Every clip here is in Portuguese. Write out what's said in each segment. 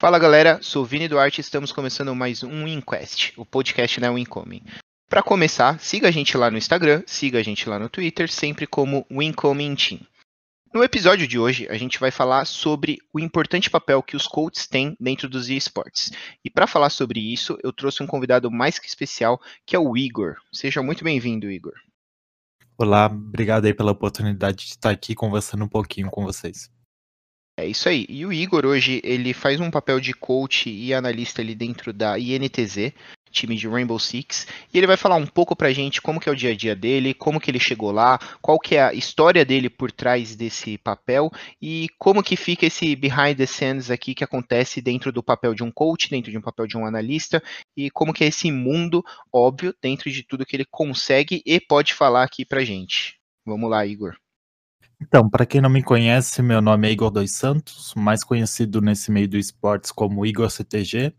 Fala galera, sou Vini Duarte e estamos começando mais um Inquest, o podcast da Wincoming. Para começar, siga a gente lá no Instagram, siga a gente lá no Twitter, sempre como Wincoming Team. No episódio de hoje, a gente vai falar sobre o importante papel que os coaches têm dentro dos esportes. E para falar sobre isso, eu trouxe um convidado mais que especial, que é o Igor. Seja muito bem-vindo, Igor. Olá, obrigado aí pela oportunidade de estar aqui conversando um pouquinho com vocês. É isso aí. E o Igor hoje ele faz um papel de coach e analista ali dentro da INTZ, time de Rainbow Six, e ele vai falar um pouco pra gente como que é o dia a dia dele, como que ele chegou lá, qual que é a história dele por trás desse papel e como que fica esse behind the scenes aqui que acontece dentro do papel de um coach, dentro de um papel de um analista e como que é esse mundo óbvio dentro de tudo que ele consegue e pode falar aqui pra gente. Vamos lá, Igor. Então, para quem não me conhece, meu nome é Igor dos Santos, mais conhecido nesse meio do esportes como Igor CTG.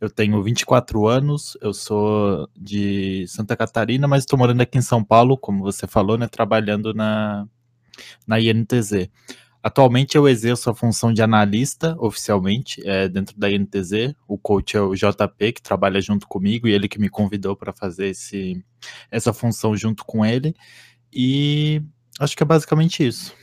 Eu tenho 24 anos, eu sou de Santa Catarina, mas estou morando aqui em São Paulo, como você falou, né, trabalhando na, na INTZ. Atualmente eu exerço a função de analista oficialmente é, dentro da INTZ. O coach é o JP, que trabalha junto comigo, e ele que me convidou para fazer esse, essa função junto com ele. E Acho que é basicamente isso.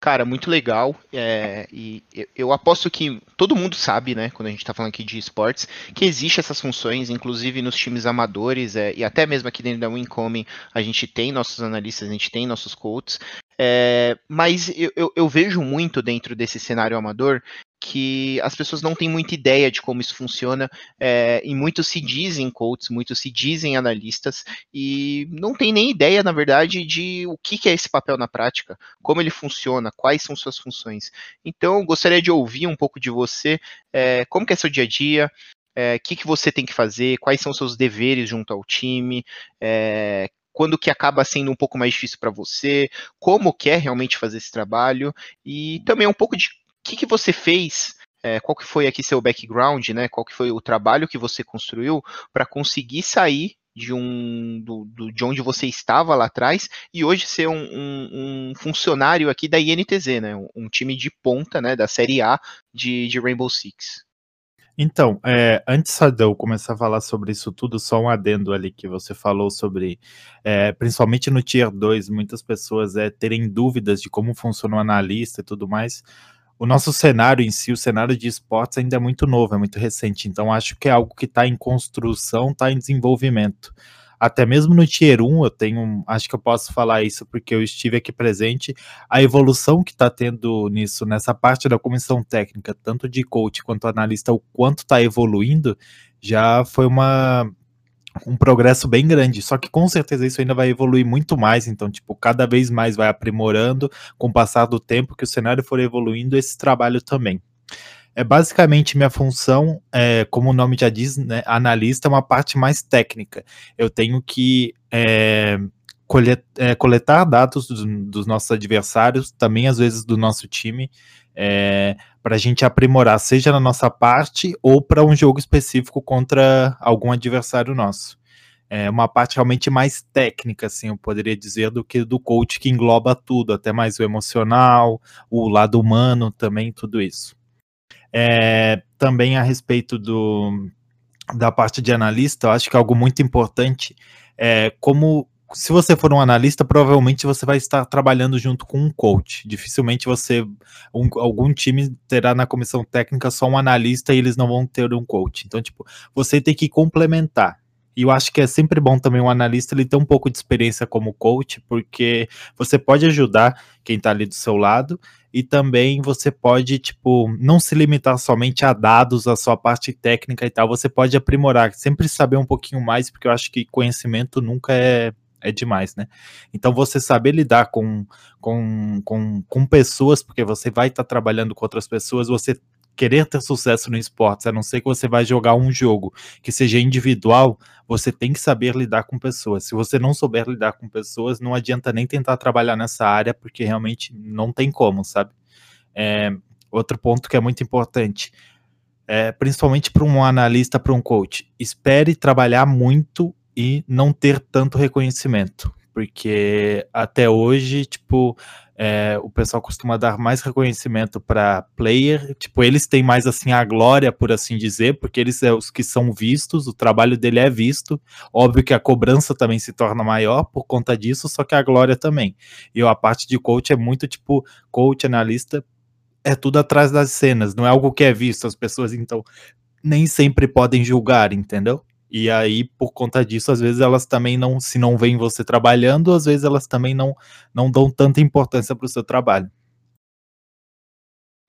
Cara, muito legal. É, e eu aposto que todo mundo sabe, né, quando a gente está falando aqui de esportes, que existe essas funções, inclusive nos times amadores, é, e até mesmo aqui dentro da Wincoming, a gente tem nossos analistas, a gente tem nossos coaches. É, mas eu, eu, eu, vejo muito dentro desse cenário amador que as pessoas não têm muita ideia de como isso funciona, é, e muitos se dizem coaches, muitos se dizem analistas, e não tem nem ideia, na verdade, de o que, que é esse papel na prática, como ele funciona, quais são suas funções. Então, gostaria de ouvir um pouco de você, é, como que é seu dia a dia, o é, que, que você tem que fazer, quais são seus deveres junto ao time, é, quando que acaba sendo um pouco mais difícil para você, como quer realmente fazer esse trabalho, e também um pouco de que, que você fez é, qual que foi aqui seu background, né? Qual que foi o trabalho que você construiu para conseguir sair de um do, do, de onde você estava lá atrás e hoje ser um, um, um funcionário aqui da INTZ, né? Um, um, time de ponta, né? Da Série A de, de Rainbow Six. Então, é, antes de eu começar a falar sobre isso tudo, só um adendo ali que você falou sobre, é, principalmente no Tier 2, muitas pessoas é, terem dúvidas de como funciona o analista e tudo mais o nosso cenário em si, o cenário de esportes ainda é muito novo, é muito recente, então acho que é algo que está em construção, está em desenvolvimento. Até mesmo no Tier 1, eu tenho, acho que eu posso falar isso porque eu estive aqui presente, a evolução que está tendo nisso, nessa parte da comissão técnica, tanto de coach quanto analista, o quanto está evoluindo, já foi uma, um progresso bem grande. Só que com certeza isso ainda vai evoluir muito mais. Então, tipo, cada vez mais vai aprimorando com o passar do tempo que o cenário for evoluindo, esse trabalho também. É basicamente minha função, é, como o nome já diz, né, analista, é uma parte mais técnica. Eu tenho que é, é, coletar dados dos, dos, nossos adversários, também às vezes do nosso time, é, para a gente aprimorar, seja na nossa parte ou para um jogo específico contra algum adversário nosso. É uma parte realmente mais técnica, assim, eu poderia dizer, do que do coach que engloba tudo, até mais o emocional, o lado humano também, tudo isso. É, também a respeito do, da parte de analista, eu acho que algo muito importante é como se você for um analista, provavelmente você vai estar trabalhando junto com um coach. Dificilmente você, um, algum time terá na comissão técnica só um analista e eles não vão ter um coach. Então, tipo, você tem que complementar. E eu acho que é sempre bom também um analista ele ter um pouco de experiência como coach, porque você pode ajudar quem está ali do seu lado e também você pode, tipo, não se limitar somente a dados, a sua parte técnica e tal, você pode aprimorar, sempre saber um pouquinho mais, porque eu acho que conhecimento nunca é é demais, né? Então você saber lidar com, com, com, com pessoas, porque você vai estar tá trabalhando com outras pessoas, você querer ter sucesso no esporte, a não ser que você vai jogar um jogo que seja individual, você tem que saber lidar com pessoas. Se você não souber lidar com pessoas, não adianta nem tentar trabalhar nessa área, porque realmente não tem como, sabe? É, outro ponto que é muito importante, é, principalmente para um analista, para um coach, espere trabalhar muito e não ter tanto reconhecimento. porque até hoje, tipo, é, o pessoal costuma dar mais reconhecimento para player, tipo, eles têm mais assim a glória, por assim dizer, porque eles são os que são vistos, o trabalho dele é visto. Óbvio que a cobrança também se torna maior por conta disso, só que a glória também. E a parte de coach é muito tipo coach, analista, é tudo atrás das cenas, não é algo que é visto, as pessoas então nem sempre podem julgar, entendeu? E aí, por conta disso, às vezes elas também não, se não veem você trabalhando, às vezes elas também não, não dão tanta importância para o seu trabalho.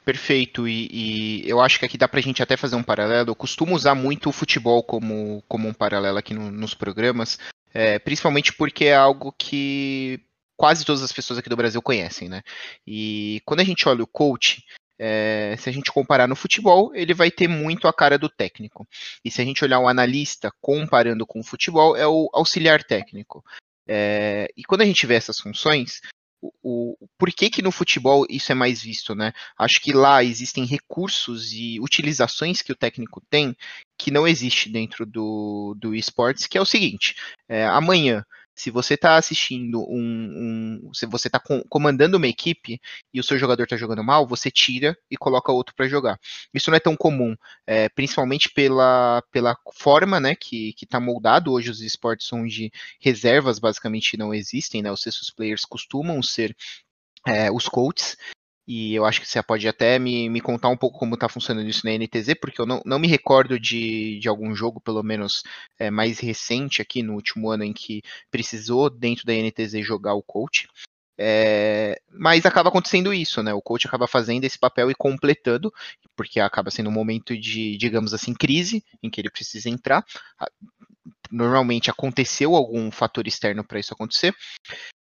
Perfeito, e, e, eu acho que aqui dá para a gente até fazer um paralelo. Eu costumo usar muito o futebol como, como um paralelo aqui no, nos programas, é, principalmente porque é algo que quase todas as pessoas aqui do Brasil conhecem, né? E quando a gente olha o coach, é, se a gente comparar no futebol, ele vai ter muito a cara do técnico. E se a gente olhar o analista comparando com o futebol, é o auxiliar técnico. É, e quando a gente vê essas funções, o, o, por que, que no futebol isso é mais visto, né? Acho que lá existem recursos e utilizações que o técnico tem que não existe dentro do, do esportes, que é o seguinte: é, amanhã se você está assistindo um, um, se você está com, comandando uma equipe e o seu jogador está jogando mal, você tira e coloca outro para jogar. Isso não é tão comum, é, principalmente pela, pela forma, né, que está moldado hoje os esportes onde reservas basicamente não existem, né, os sextos players costumam ser é, os coaches, e eu acho que você pode até me, me contar um pouco como está funcionando isso na NTZ, porque eu não, não me recordo de, de algum jogo, pelo menos é, mais recente aqui no último ano, em que precisou dentro da NTZ jogar o coach. É, mas acaba acontecendo isso, né? O coach acaba fazendo esse papel e completando, porque acaba sendo um momento de, digamos assim, crise em que ele precisa entrar. Normalmente aconteceu algum fator externo para isso acontecer.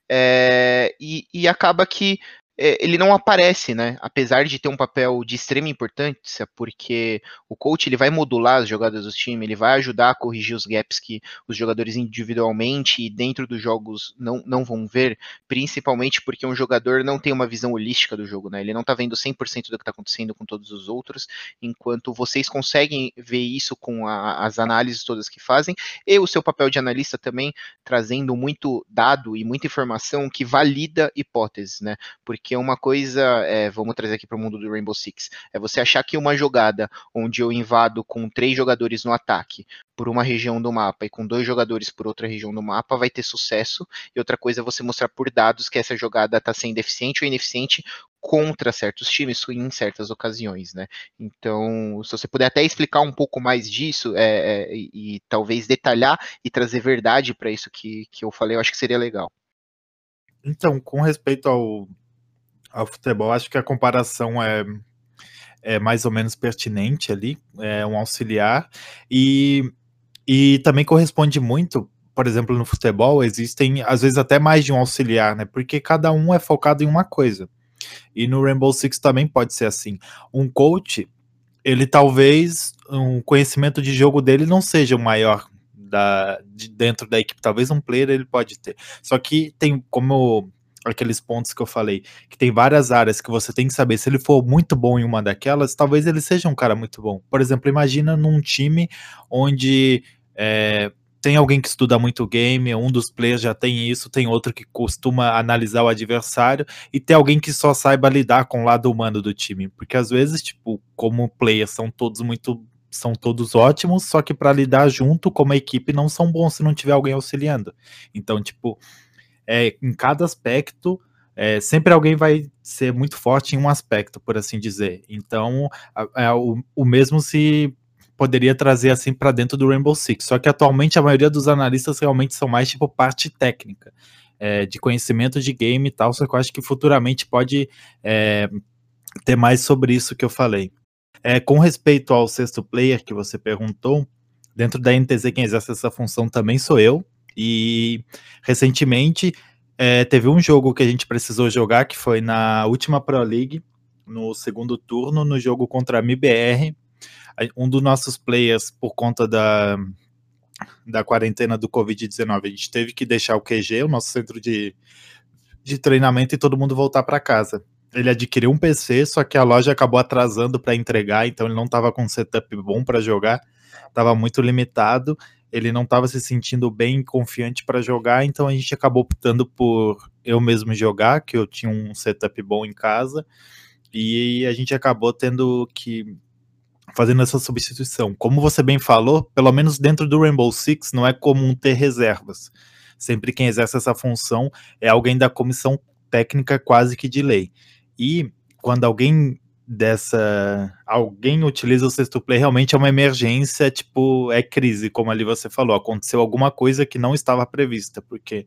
É, e, e, acaba que ele não aparece, né? Apesar de ter um papel de extrema importância, porque o coach ele vai modular as jogadas do time, ele vai ajudar a corrigir os gaps que os jogadores individualmente e dentro dos jogos não, não vão ver, principalmente porque um jogador não tem uma visão holística do jogo, né? Ele não tá vendo 100% do que tá acontecendo com todos os outros, enquanto vocês conseguem ver isso com a, as análises todas que fazem, e o seu papel de analista também trazendo muito dado e muita informação que valida hipóteses, né? Porque porque uma coisa, é, vamos trazer aqui para o mundo do Rainbow Six, é você achar que uma jogada onde eu invado com três jogadores no ataque por uma região do mapa e com dois jogadores por outra região do mapa vai ter sucesso, e outra coisa é você mostrar por dados que essa jogada está sendo eficiente ou ineficiente contra certos times em certas ocasiões, né? Então, se você puder até explicar um pouco mais disso é, é, e, e, talvez detalhar e trazer verdade para isso que, que eu falei, eu acho que seria legal. Então, com respeito ao, ao futebol, acho que a comparação é, é mais ou menos pertinente ali, é um auxiliar, e, e também corresponde muito, por exemplo, no futebol, existem às vezes até mais de um auxiliar, né? Porque cada um é focado em uma coisa. E no Rainbow Six também pode ser assim. Um coach, ele talvez, um conhecimento de jogo dele não seja o maior da, de dentro da equipe. Talvez um player ele pode ter. Só que tem, como aqueles pontos que eu falei, que tem várias áreas que você tem que saber. Se ele for muito bom em uma daquelas, talvez ele seja um cara muito bom. Por exemplo, imagina num time onde é, tem alguém que estuda muito game, um dos players já tem isso, tem outro que costuma analisar o adversário, e tem alguém que só saiba lidar com o lado humano do time. Porque às vezes, tipo, como players são todos muito são todos ótimos, só que para lidar junto como equipe não são bons se não tiver alguém auxiliando. Então, tipo, é, em cada aspecto, é, sempre alguém vai ser muito forte em um aspecto, por assim dizer. Então, é, o, o mesmo se poderia trazer assim para dentro do Rainbow Six. Só que atualmente a maioria dos analistas realmente são mais tipo parte técnica, é, de conhecimento de game e tal. Só que eu acho que futuramente pode é, ter mais sobre isso que eu falei. É, com respeito ao sexto player que você perguntou, dentro da NTZ quem exerce essa função também sou eu. E recentemente é, teve um jogo que a gente precisou jogar, que foi na última Pro League, no segundo turno, no jogo contra a MBR. Um dos nossos players, por conta da, da quarentena do Covid-19, a gente teve que deixar o QG, o nosso centro de, de treinamento, e todo mundo voltar para casa. Ele adquiriu um PC, só que a loja acabou atrasando para entregar, então ele não estava com um setup bom para jogar, estava muito limitado ele não estava se sentindo bem confiante para jogar, então a gente acabou optando por eu mesmo jogar, que eu tinha um setup bom em casa, e a gente acabou tendo que fazendo essa substituição. Como você bem falou, pelo menos dentro do Rainbow Six não é comum ter reservas. Sempre quem exerce essa função é alguém da comissão técnica quase que de lei. E quando alguém dessa alguém utiliza o sexto play realmente é uma emergência, tipo, é crise, como ali você falou, aconteceu alguma coisa que não estava prevista, porque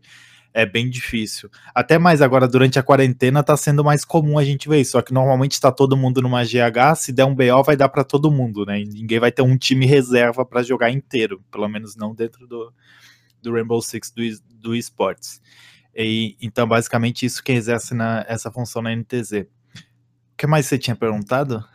é bem difícil. Até mais agora, durante a quarentena, tá sendo mais comum a gente ver isso. Só que normalmente está todo mundo numa GH, se der um BO, vai dar para todo mundo, né? E ninguém vai ter um time reserva para jogar inteiro, pelo menos não dentro do, do Rainbow Six do, do esportes. E, então, basicamente, isso que exerce na, essa função na NTZ. Que mais você tinha perguntado?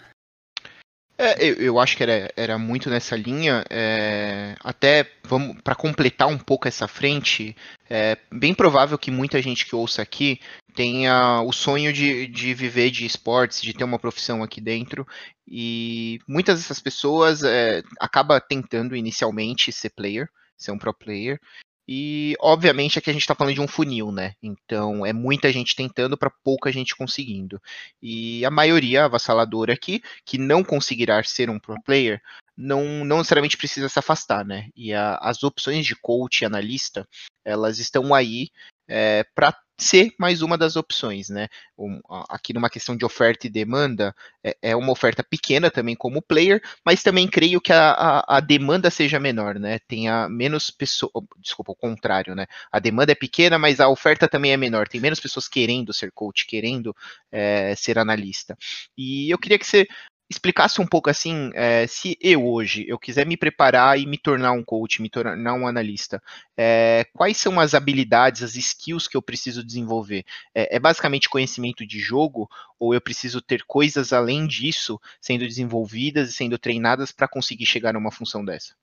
É, eu, eu, acho que era, era muito nessa linha. É, até vamos para completar um pouco essa frente, é bem provável que muita gente que ouça aqui tenha o sonho de, de viver de esportes, de ter uma profissão aqui dentro. E muitas dessas pessoas é, acaba tentando inicialmente ser player, ser um pro player, e, obviamente, aqui a gente está falando de um funil, né? Então, é muita gente tentando para pouca gente conseguindo. E a maioria avassaladora aqui, que não conseguirá ser um pro player, não, não necessariamente precisa se afastar, né? E a, as opções de coach e analista, elas estão aí é, para ser mais uma das opções, né? Um, aqui numa questão de oferta e demanda, é, é, uma oferta pequena também como player, mas também creio que a, a, a demanda seja menor, né? Tenha menos pessoas, desculpa, o contrário, né? A demanda é pequena, mas a oferta também é menor. Tem menos pessoas querendo ser coach, querendo é, ser analista. E eu queria que você explicasse um pouco assim, é, se eu hoje eu quiser me preparar e me tornar um coach, me tornar um analista, é, quais são as habilidades, as skills que eu preciso desenvolver? É, é, basicamente conhecimento de jogo ou eu preciso ter coisas além disso sendo desenvolvidas e sendo treinadas para conseguir chegar a uma função dessa?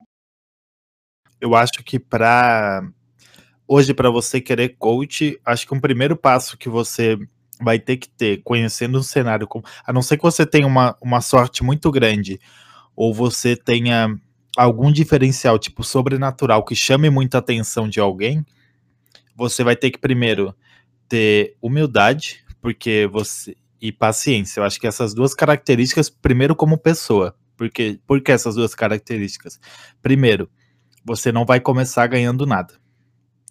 Eu acho que para hoje para você querer coach, acho que um primeiro passo que você vai ter que ter, conhecendo o cenário, a não ser que você tenha uma, uma sorte muito grande, ou você tenha algum diferencial, tipo sobrenatural, que chame muita atenção de alguém, você vai ter que primeiro ter humildade, porque você e paciência. Eu acho que essas duas características, primeiro como pessoa, porque por que essas duas características? Primeiro, você não vai começar ganhando nada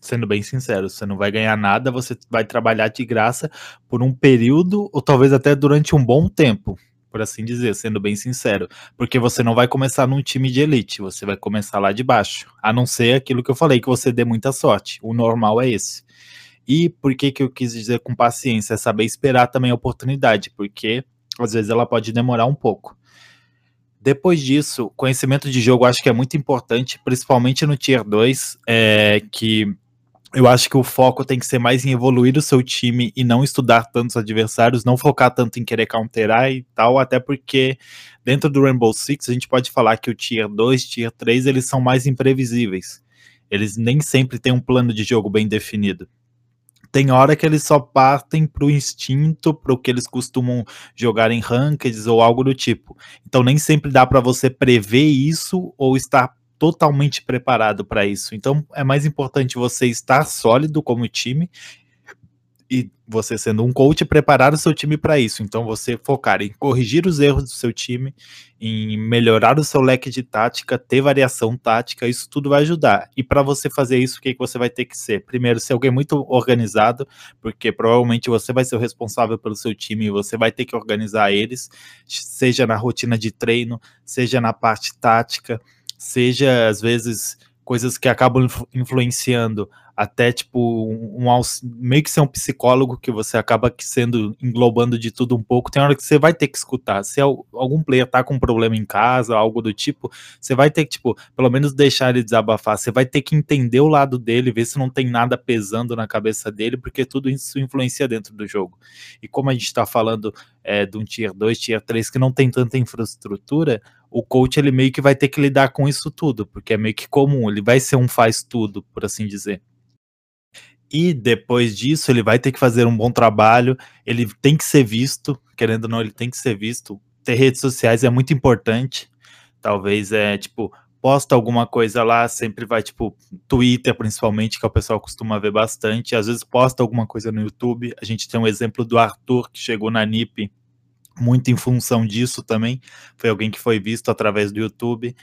sendo bem sincero, você não vai ganhar nada, você vai trabalhar de graça por um período ou talvez até durante um bom tempo, por assim dizer, sendo bem sincero, porque você não vai começar num time de elite, você vai começar lá de baixo, a não ser aquilo que eu falei que você dê muita sorte. O normal é esse. E por que que eu quis dizer com paciência, é saber esperar também a oportunidade, porque às vezes ela pode demorar um pouco. Depois disso, conhecimento de jogo acho que é muito importante, principalmente no Tier 2, é, que eu acho que o foco tem que ser mais em evoluir o seu time e não estudar tantos adversários, não focar tanto em querer counterar e tal, até porque dentro do Rainbow Six a gente pode falar que o Tier 2, Tier 3, eles são mais imprevisíveis. Eles nem sempre têm um plano de jogo bem definido. Tem hora que eles só partem pro instinto, pro que eles costumam jogar em rankeds ou algo do tipo. Então nem sempre dá para você prever isso ou estar totalmente preparado para isso. Então é mais importante você estar sólido como time e você sendo um coach preparar o seu time para isso. Então você focar em corrigir os erros do seu time, em melhorar o seu leque de tática, ter variação tática, isso tudo vai ajudar. E para você fazer isso, o que, que você vai ter que ser? Primeiro, ser alguém muito organizado, porque provavelmente você vai ser o responsável pelo seu time e você vai ter que organizar eles, seja na rotina de treino, seja na parte tática seja às vezes coisas que acabam influenciando até tipo um, um, meio que ser um psicólogo que você acaba sendo englobando de tudo um pouco. Tem hora que você vai ter que escutar. Se algum player tá com um problema em casa, algo do tipo, você vai ter que tipo, pelo menos deixar ele desabafar. Você vai ter que entender o lado dele, ver se não tem nada pesando na cabeça dele, porque tudo isso influencia dentro do jogo. E como a gente está falando é, de um tier 2, tier 3 que não tem tanta infraestrutura, o coach ele meio que vai ter que lidar com isso tudo, porque é meio que comum, ele vai ser um faz tudo, por assim dizer. E depois disso, ele vai ter que fazer um bom trabalho, ele tem que ser visto, querendo ou não, ele tem que ser visto. Ter redes sociais é muito importante. Talvez é tipo, posta alguma coisa lá, sempre vai, tipo, Twitter principalmente, que é o pessoal costuma ver bastante, às vezes posta alguma coisa no YouTube, a gente tem um exemplo do Arthur, que chegou na NIP muito em função disso também, foi alguém que foi visto através do YouTube,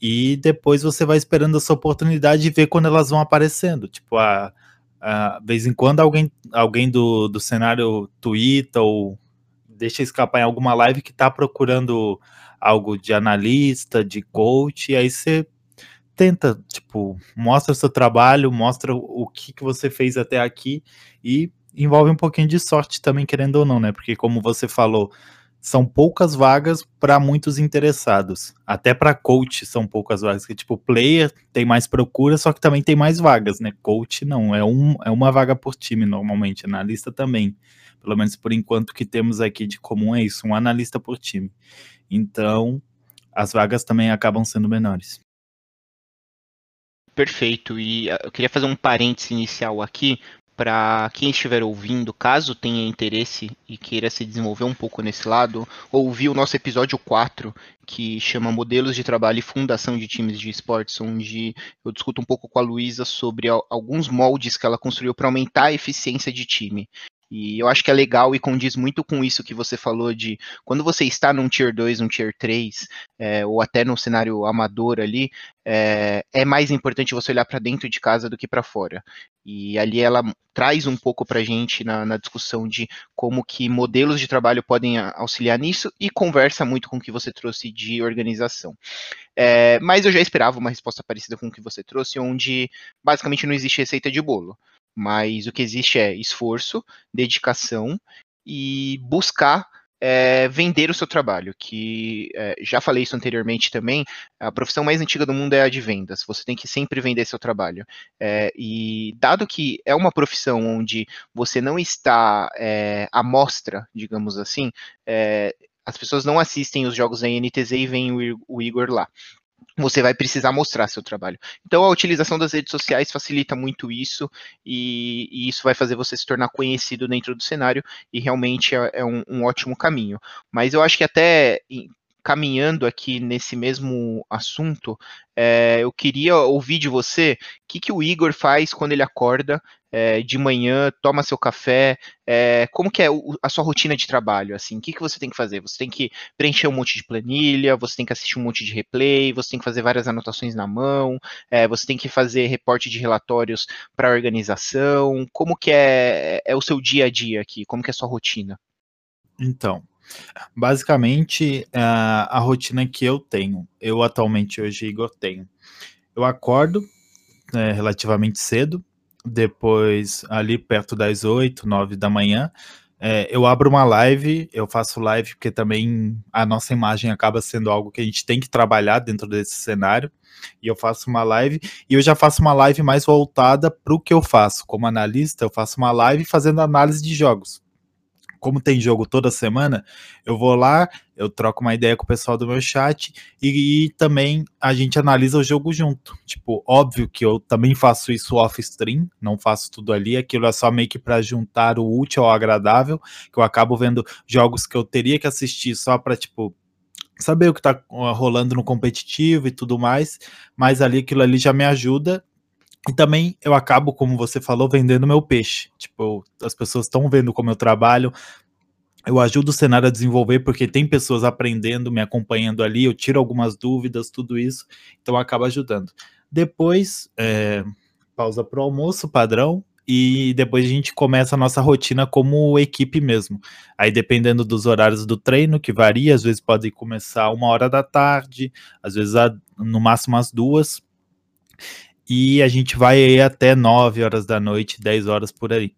e depois você vai esperando essa oportunidade e ver quando elas vão aparecendo, tipo, a, a vez em quando alguém, alguém do, do cenário twitta ou deixa escapar em alguma live que tá procurando algo de analista, de coach, e aí você tenta, tipo, mostra seu trabalho, mostra o que, que você fez até aqui e envolve um pouquinho de sorte também, querendo ou não, né? Porque como você falou, são poucas vagas para muitos interessados. Até para coach são poucas vagas, que tipo, player tem mais procura, só que também tem mais vagas, né? Coach não, é, um, é uma vaga por time normalmente, analista também. Pelo menos por enquanto que temos aqui de comum é isso, um analista por time. Então, as vagas também acabam sendo menores. Perfeito. E ah, eu queria fazer um parênteses inicial aqui para quem estiver ouvindo, caso tenha interesse e queira se desenvolver um pouco nesse lado, ouvir o nosso episódio 4, que chama Modelos de Trabalho e Fundação de Times de Esportes, onde eu discuto um pouco com a Luísa sobre alguns moldes que ela construiu para aumentar a eficiência de time. E eu acho que é legal e condiz muito com isso que você falou de quando você está num tier 2, um tier 3, é, ou até no cenário amador ali, é, é mais importante você olhar para dentro de casa do que para fora. E ali ela traz um pouco para a gente na, na, discussão de como que modelos de trabalho podem auxiliar nisso e conversa muito com o que você trouxe de organização. É, mas eu já esperava uma resposta parecida com o que você trouxe, onde basicamente não existe receita de bolo mas o que existe é esforço, dedicação e buscar é, vender o seu trabalho, que é, já falei isso anteriormente também, a profissão mais antiga do mundo é a de vendas, você tem que sempre vender seu trabalho. É, e dado que é uma profissão onde você não está à mostra, digamos assim, as pessoas não assistem os jogos da NTZ e veem o Igor lá você vai precisar mostrar seu trabalho. Então, a utilização das redes sociais facilita muito isso, e, e isso vai fazer você se tornar conhecido dentro do cenário, e realmente é, é um, um, ótimo caminho. Mas eu acho que até caminhando aqui nesse mesmo assunto, é, eu queria ouvir de você o que, que o Igor faz quando ele acorda é, de manhã, toma seu café, é, como que é a sua rotina de trabalho, assim, o que, que você tem que fazer? Você tem que preencher um monte de planilha, você tem que assistir um monte de replay, você tem que fazer várias anotações na mão, é, você tem que fazer reporte de relatórios para a organização, como que é, é o seu dia a dia aqui, como que é a sua rotina? Então, Basicamente, a, a rotina que eu tenho, eu atualmente hoje, Igor, tenho. Eu acordo é, relativamente cedo, depois ali perto das 8, 9 da manhã, é, eu abro uma live, eu faço live porque também a nossa imagem acaba sendo algo que a gente tem que trabalhar dentro desse cenário. E eu faço uma live, e eu já faço uma live mais voltada para o que eu faço. Como analista, eu faço uma live fazendo análise de jogos como tem jogo toda semana, eu vou lá, eu troco uma ideia com o pessoal do meu chat e, e, também a gente analisa o jogo junto. Tipo, óbvio que eu também faço isso off stream, não faço tudo ali, aquilo é só meio que para juntar o útil ao agradável, que eu acabo vendo jogos que eu teria que assistir só para tipo saber o que tá rolando no competitivo e tudo mais, mas ali aquilo ali já me ajuda e também eu acabo, como você falou, vendendo meu peixe. Tipo, as pessoas estão vendo como eu trabalho. Eu ajudo o cenário a desenvolver porque tem pessoas aprendendo, me acompanhando ali, eu tiro algumas dúvidas, tudo isso. Então acaba ajudando. Depois, é, pausa para o almoço, padrão, e depois a gente começa a nossa rotina como equipe mesmo. Aí dependendo dos horários do treino, que varia, às vezes pode começar uma hora da tarde, às vezes no máximo às duas e a gente vai até 9 horas da noite, 10 horas por aí.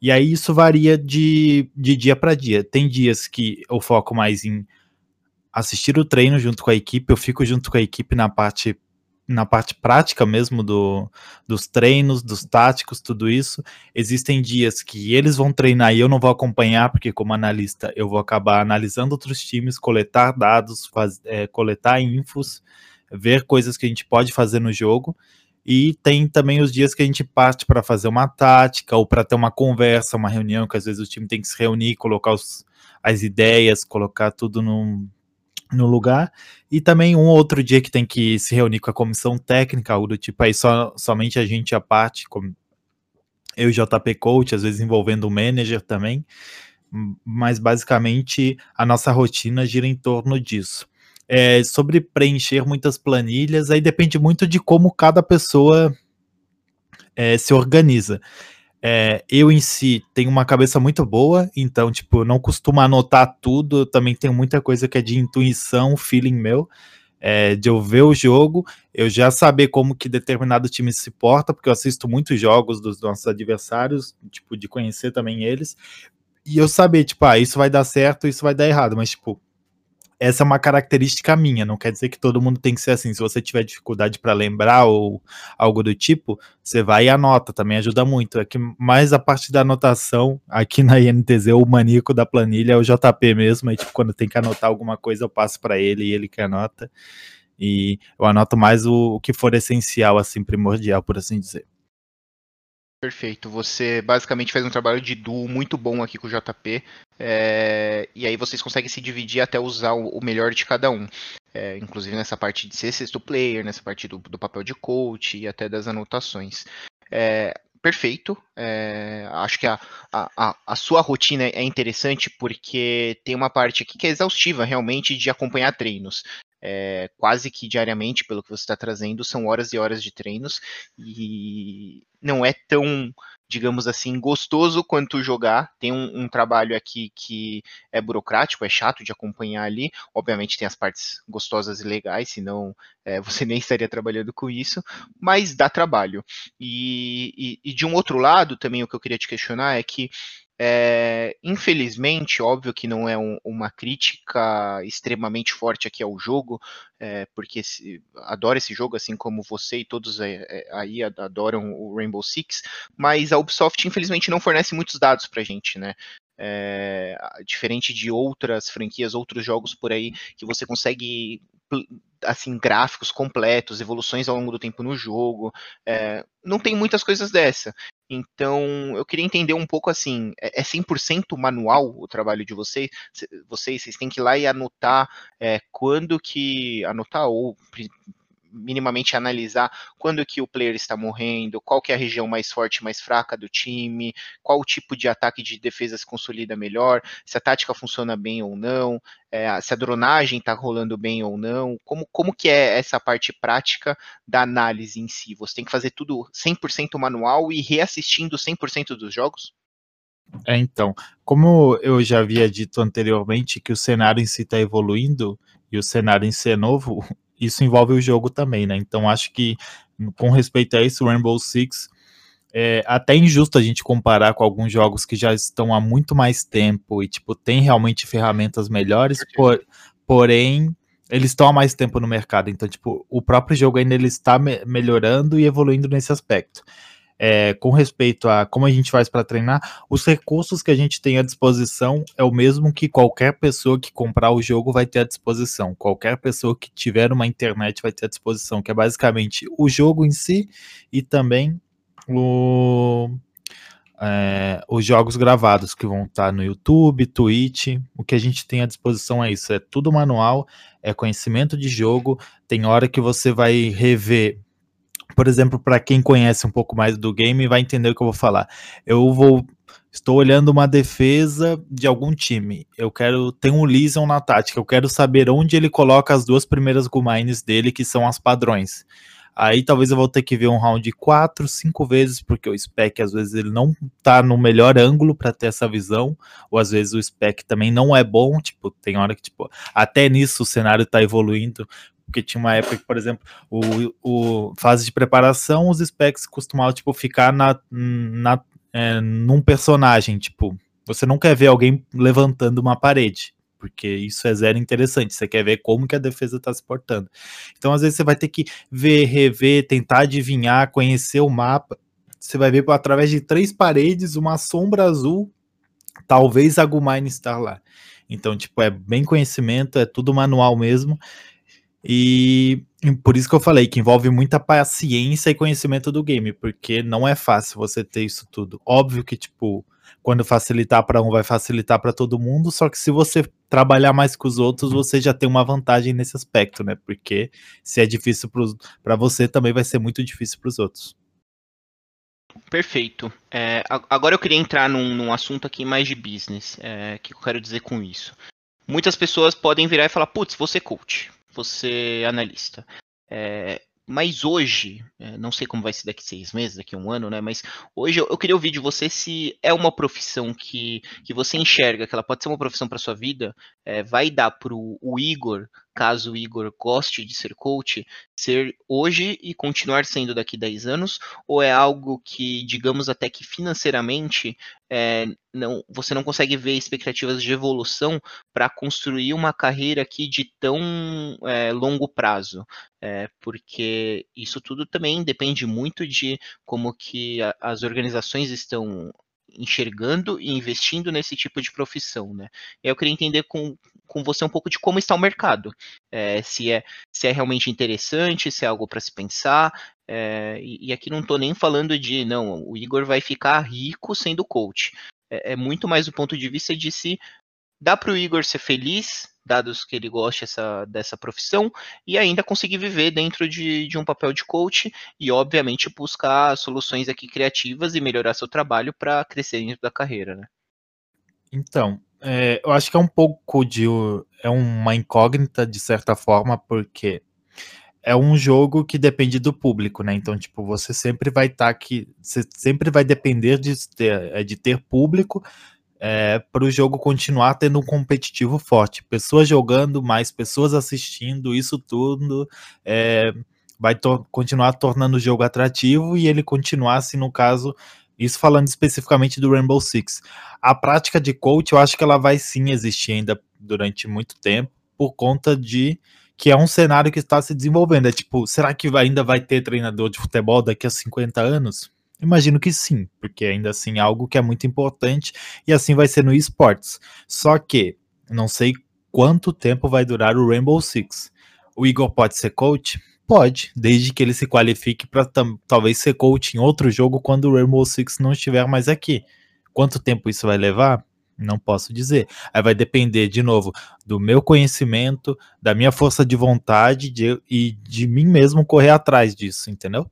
E aí isso varia de, de dia para dia. Tem dias que eu foco mais em assistir o treino junto com a equipe, eu fico junto com a equipe na parte na parte prática mesmo do, dos treinos, dos táticos, tudo isso. Existem dias que eles vão treinar e eu não vou acompanhar, porque como analista eu vou acabar analisando outros times, coletar dados, faz, é, coletar infos, ver coisas que a gente pode fazer no jogo. E tem também os dias que a gente parte para fazer uma tática ou para ter uma conversa, uma reunião, que às vezes o time tem que se reunir, colocar os, as ideias, colocar tudo num, no lugar, e também um outro dia que tem que se reunir com a comissão técnica, algo do tipo, aí só, somente a gente a parte, como eu e JP Coach, às vezes envolvendo o manager também, mas basicamente a nossa rotina gira em torno disso. É, sobre preencher muitas planilhas, aí depende muito de como cada pessoa é, se organiza. É, eu em si tenho uma cabeça muito boa, então, tipo, não costumo anotar tudo, eu também tenho muita coisa que é de intuição, feeling meu, é, de eu ver o jogo, eu já saber como que determinado time se porta, porque eu assisto muitos jogos dos nossos adversários, tipo, de conhecer também eles, e eu saber, tipo, ah, isso vai dar certo, isso vai dar errado, mas, tipo, essa é uma característica minha, não quer dizer que todo mundo tem que ser assim. Se você tiver dificuldade para lembrar ou algo do tipo, você vai e anota, também ajuda muito. É que mais a parte da anotação, aqui na INTZ, o maníaco da planilha é o JP mesmo, aí tipo, quando tem que anotar alguma coisa, eu passo para ele e ele que anota. E eu anoto mais o, o que for essencial, assim, primordial, por assim dizer. Perfeito. Você basicamente faz um trabalho de duo muito bom aqui com o JP. É, e aí vocês conseguem se dividir até usar o, melhor de cada um. É, inclusive nessa parte de ser sexto player, nessa parte do, do papel de coach e até das anotações. É, perfeito. É, acho que a, a, a, sua rotina é interessante porque tem uma parte aqui que é exaustiva realmente de acompanhar treinos é, quase que diariamente, pelo que você está trazendo, são horas e horas de treinos e não é tão, digamos assim, gostoso quanto jogar. Tem um, um, trabalho aqui que é burocrático, é chato de acompanhar ali. Obviamente tem as partes gostosas e legais, senão é, você nem estaria trabalhando com isso, mas dá trabalho. E, e, e de um outro lado, também o que eu queria te questionar é que é, infelizmente, óbvio que não é um, uma crítica extremamente forte aqui ao jogo, é, porque se, adoro esse jogo, assim como você e todos é, aí adoram o Rainbow Six, mas a Ubisoft infelizmente não fornece muitos dados pra gente, né? É, diferente de outras franquias, outros jogos por aí que você consegue assim gráficos completos, evoluções ao longo do tempo no jogo, é, não tem muitas coisas dessa. Então, eu queria entender um pouco assim, é 100% é manual o trabalho de vocês? Vocês, vocês têm que ir lá e anotar é, quando que anotar ou minimamente analisar quando que o player está morrendo, qual que é a região mais forte e mais fraca do time, qual o tipo de ataque de defesa se consolida melhor, se a tática funciona bem ou não, é, se a dronagem está rolando bem ou não, como, como que é essa parte prática da análise em si? Você tem que fazer tudo 100% manual e reassistindo 100% dos jogos? É, então, como eu já havia dito anteriormente que o cenário em si está evoluindo e o cenário em si é novo, isso envolve o jogo também, né? Então acho que com respeito a isso, Rainbow Six é até injusto a gente comparar com alguns jogos que já estão há muito mais tempo e tipo tem realmente ferramentas melhores, por, porém eles estão há mais tempo no mercado, então tipo o próprio jogo ainda ele está me melhorando e evoluindo nesse aspecto é, com respeito a como a gente faz para treinar, os recursos que a gente tem à disposição é o mesmo que qualquer pessoa que comprar o jogo vai ter à disposição. Qualquer pessoa que tiver uma internet vai ter à disposição, que é basicamente o jogo em si e também o, é, os jogos gravados que vão estar no YouTube, Twitch. O que a gente tem à disposição é isso: é tudo manual, é conhecimento de jogo. Tem hora que você vai rever por exemplo, para quem conhece um pouco mais do game, vai entender o que eu vou falar. Eu vou estou olhando uma defesa de algum time. Eu quero ter um Legion na tática. Eu quero saber onde ele coloca as duas primeiras Gumines dele, que são as padrões. Aí talvez eu vou ter que ver um round quatro, cinco vezes, porque o spec às vezes ele não tá no melhor ângulo para ter essa visão, ou às vezes o spec também não é bom, tipo, tem hora que tipo, até nisso o cenário tá evoluindo, porque tinha uma época que, por exemplo, o, o fase de preparação, os specs costumavam, tipo, ficar na, na, é, num personagem, tipo, você não quer ver alguém levantando uma parede, porque isso é zero interessante, você quer ver como que a defesa está se portando. Então, às vezes, você vai ter que ver, rever, tentar adivinhar, conhecer o mapa, você vai ver através de três paredes, uma sombra azul, talvez a Gumine estar lá. Então, tipo, é bem conhecimento, é tudo manual mesmo, e por isso que eu falei que envolve muita paciência e conhecimento do game, porque não é fácil você ter isso tudo. Óbvio que, tipo, quando facilitar para um, vai facilitar para todo mundo. Só que se você trabalhar mais com os outros, você já tem uma vantagem nesse aspecto, né? Porque se é difícil para você, também vai ser muito difícil para os outros. Perfeito. É, agora eu queria entrar num, num, assunto aqui mais de business. É, que eu quero dizer com isso? Muitas pessoas podem virar e falar: putz, você coach, você é analista. É, mas hoje, é, não sei como vai ser daqui seis meses, daqui um ano, né? Mas hoje eu, queria ouvir de você se é uma profissão que, que você enxerga que ela pode ser uma profissão para sua vida, é, vai dar para o Igor caso o Igor goste de ser coach, ser hoje e continuar sendo daqui 10 anos? Ou é algo que, digamos até que financeiramente, é, não, você não consegue ver expectativas de evolução para construir uma carreira aqui de tão é, longo prazo? É, porque isso tudo também depende muito de como que a, as organizações estão enxergando e investindo nesse tipo de profissão, né? Eu queria entender com, com você um pouco de como está o mercado, é, se, é, se é realmente interessante, se é algo para se pensar, é, e, e, aqui não estou nem falando de, não, o Igor vai ficar rico sendo coach, é, é muito mais do ponto de vista de se dá para o Igor ser feliz, dados que ele goste essa, dessa profissão, e ainda conseguir viver dentro de, de um papel de coach e, obviamente, buscar soluções aqui criativas e melhorar seu trabalho para crescer dentro da carreira, né? Então, é, eu acho que é um pouco de. É uma incógnita, de certa forma, porque é um jogo que depende do público, né? Então, tipo, você sempre vai estar tá aqui. Você sempre vai depender de ter, é, de ter público é, para o jogo continuar tendo um competitivo forte. Pessoas jogando, mais pessoas assistindo, isso tudo é, vai to continuar tornando o jogo atrativo e ele continuar, se no caso, isso falando especificamente do Rainbow Six. A prática de coach, eu acho que ela vai sim existir ainda durante muito tempo, por conta de que é um cenário que está se desenvolvendo. É tipo, será que ainda vai ter treinador de futebol daqui a 50 anos? Imagino que sim, porque ainda assim é algo que é muito importante e assim vai ser no esportes. Só que não sei quanto tempo vai durar o Rainbow Six. O Igor pode ser coach? Pode, desde que ele se qualifique para talvez ser coach em outro jogo quando o Rainbow Six não estiver mais aqui. Quanto tempo isso vai levar? Não posso dizer. Aí vai depender, de novo, do meu conhecimento, da minha força de vontade de, e de mim mesmo correr atrás disso, entendeu?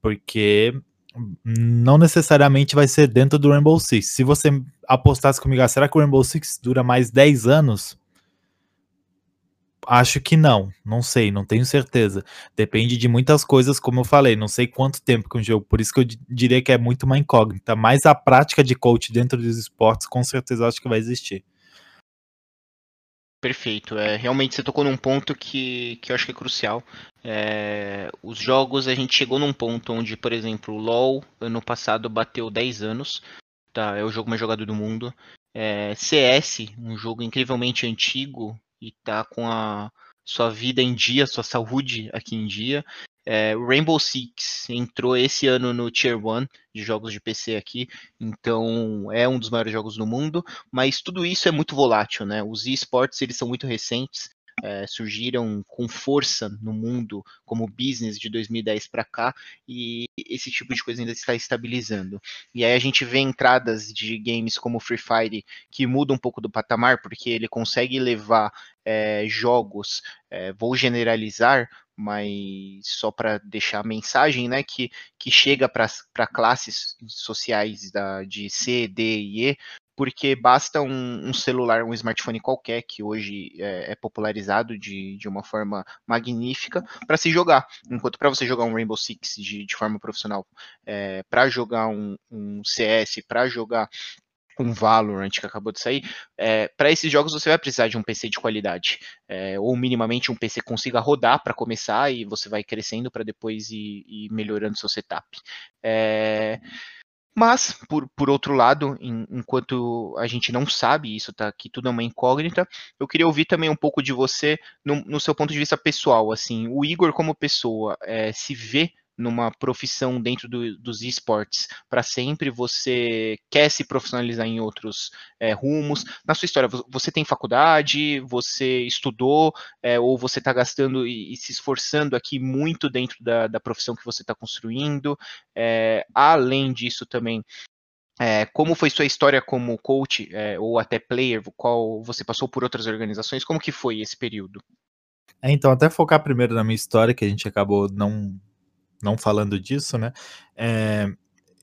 Porque não necessariamente vai ser dentro do Rainbow Six. Se você apostasse comigo, ah, será que o Rainbow Six dura mais 10 anos? Acho que não, não sei, não tenho certeza. Depende de muitas coisas, como eu falei, não sei quanto tempo que um jogo, por isso que eu diria que é muito uma incógnita, mas a prática de coach dentro dos esportes com certeza acho que vai existir. Perfeito, é, realmente você tocou num ponto que, que eu acho que é crucial. É, os jogos, a gente chegou num ponto onde, por exemplo, o LoL, ano passado, bateu 10 anos, tá, é o jogo mais jogado do mundo. É, CS, um jogo incrivelmente antigo, e tá com a sua vida em dia, sua saúde aqui em dia. É, Rainbow Six entrou esse ano no Tier 1 de jogos de PC aqui, então é um dos maiores jogos do mundo, mas tudo isso é muito volátil, né? Os esportes eles são muito recentes, é, surgiram com força no mundo como business de 2010 para cá e esse tipo de coisa ainda está estabilizando. E aí a gente vê entradas de games como Free Fire que mudam um pouco do patamar porque ele consegue levar é, jogos, é, vou generalizar, mas só para deixar a mensagem, né, que, que chega para classes sociais da, de C, D e E, porque basta um, um, celular, um smartphone qualquer, que hoje é, é popularizado de, de uma forma magnífica, para se jogar. Enquanto para você jogar um Rainbow Six de, de forma profissional, é, para jogar um, um CS, para jogar um Valorant que acabou de sair, é, para esses jogos você vai precisar de um PC de qualidade, é, ou minimamente um PC consiga rodar para começar e você vai crescendo para depois ir, ir, melhorando seu setup. É, mas, por, por outro lado, em, enquanto a gente não sabe, isso tá aqui tudo é uma incógnita, eu queria ouvir também um pouco de você no, no seu ponto de vista pessoal, assim, o Igor como pessoa é, se vê numa profissão dentro do, dos esportes para sempre, você quer se profissionalizar em outros é, rumos. Na sua história, você tem faculdade, você estudou, é, ou você está gastando e, e, se esforçando aqui muito dentro da, da profissão que você está construindo. É, além disso, também como foi sua história como coach ou até player? Qual você passou por outras organizações? Como que foi esse período? É, então, até focar primeiro na minha história, que a gente acabou não, não falando disso, né? É,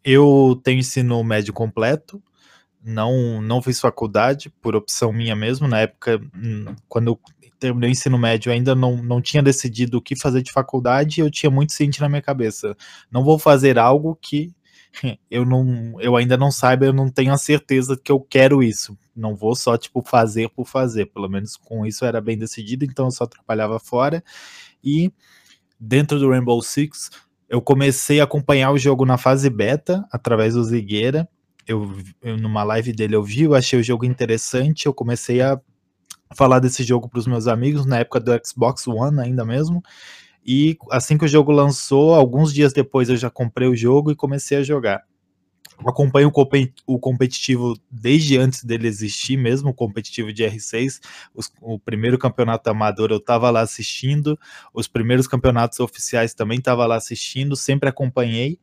eu tenho ensino médio completo, não, não fiz faculdade por opção minha mesmo. Na época, hum, quando eu terminei o ensino médio, ainda não, não tinha decidido o que fazer de faculdade e eu tinha muito ciente na minha cabeça. Não vou fazer algo que eu não eu ainda não saiba, eu não tenho a certeza que eu quero isso. Não vou só tipo fazer por fazer, pelo menos com isso era bem decidido, então eu só trabalhava fora e dentro do Rainbow Six eu comecei a acompanhar o jogo na fase beta através do Zigueira. Eu, eu numa live dele eu vi, eu achei o jogo interessante, eu comecei a falar desse jogo para os meus amigos na época do Xbox One ainda mesmo. E assim que o jogo lançou, alguns dias depois eu já comprei o jogo e comecei a jogar. Acompanho o competitivo desde antes dele existir mesmo, o competitivo de R6. Os, o primeiro campeonato amador eu estava lá assistindo, os primeiros campeonatos oficiais também estava lá assistindo, sempre acompanhei.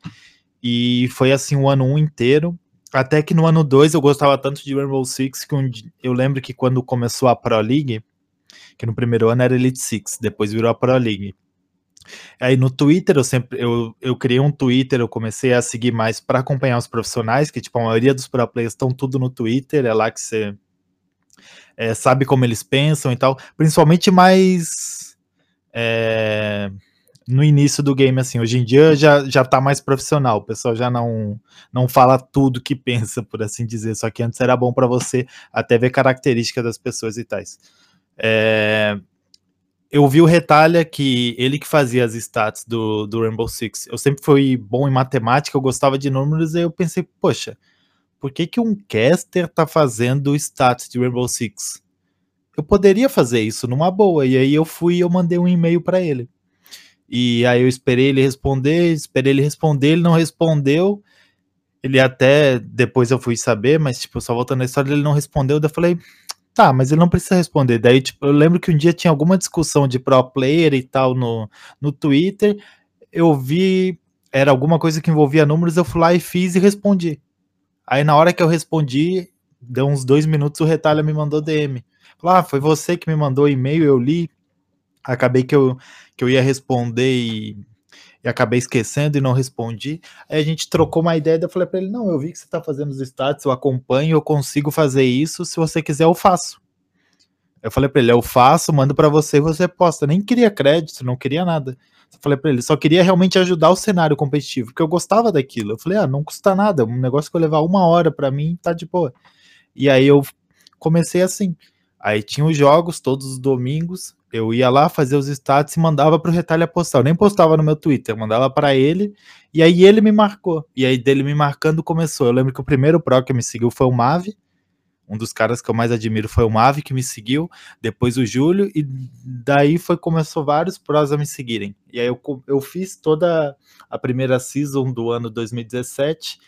E foi assim o ano um inteiro. Até que no ano 2 eu gostava tanto de Rainbow Six que um, eu lembro que quando começou a Pro League, que no primeiro ano era Elite Six, depois virou a Pro League. Aí no Twitter eu sempre eu, eu criei um Twitter, eu comecei a seguir mais para acompanhar os profissionais, que tipo a maioria dos pro players estão tudo no Twitter, é lá que você é, sabe como eles pensam e tal, principalmente mais é, no início do game, assim, hoje em dia já, já tá mais profissional, o pessoal já não, não fala tudo que pensa, por assim dizer, só que antes era bom para você até ver características das pessoas e tais. É, eu vi o Retalha que ele que fazia as stats do, do Rainbow Six. Eu sempre fui bom em matemática, eu gostava de números, e eu pensei, poxa, por que, que um caster tá fazendo stats de Rainbow Six? Eu poderia fazer isso numa boa, e aí eu fui e eu mandei um e-mail para ele. E aí eu esperei ele responder, esperei ele responder, ele não respondeu. Ele até depois eu fui saber, mas tipo, só voltando na história, ele não respondeu. Daí eu falei, tá, mas ele não precisa responder. Daí, tipo, eu lembro que um dia tinha alguma discussão de pro player e tal no, no Twitter. Eu vi, era alguma coisa que envolvia números, eu fui lá e fiz e respondi. Aí na hora que eu respondi, deu uns dois minutos, o Retalha me mandou DM. Falou, ah, foi você que me mandou e-mail, eu li. Acabei que eu que eu ia responder e, acabei esquecendo e não respondi. Aí a gente trocou uma ideia, eu falei para ele: "Não, eu vi que você está fazendo os stats, eu acompanho, eu consigo fazer isso, se você quiser eu faço". Eu falei para ele: "Eu faço, mando para você e você posta". Nem queria crédito, não queria nada. Eu falei para ele, só queria realmente ajudar o cenário competitivo, porque eu gostava daquilo. Eu falei: "Ah, não custa nada, um negócio que eu levar uma hora para mim tá de boa". E aí eu comecei assim. Aí tinha os jogos todos os domingos, eu ia lá fazer os stats e mandava pro Retalha postar. Eu nem postava no meu Twitter, mandava para ele e aí ele me marcou. E aí dele me marcando começou. Eu lembro que o primeiro pro que me seguiu foi o Mave. Um dos caras que eu mais admiro foi o Mave que me seguiu, depois o Júlio e daí foi começou vários pros a me seguirem. E aí eu, eu fiz toda a primeira season do ano 2017.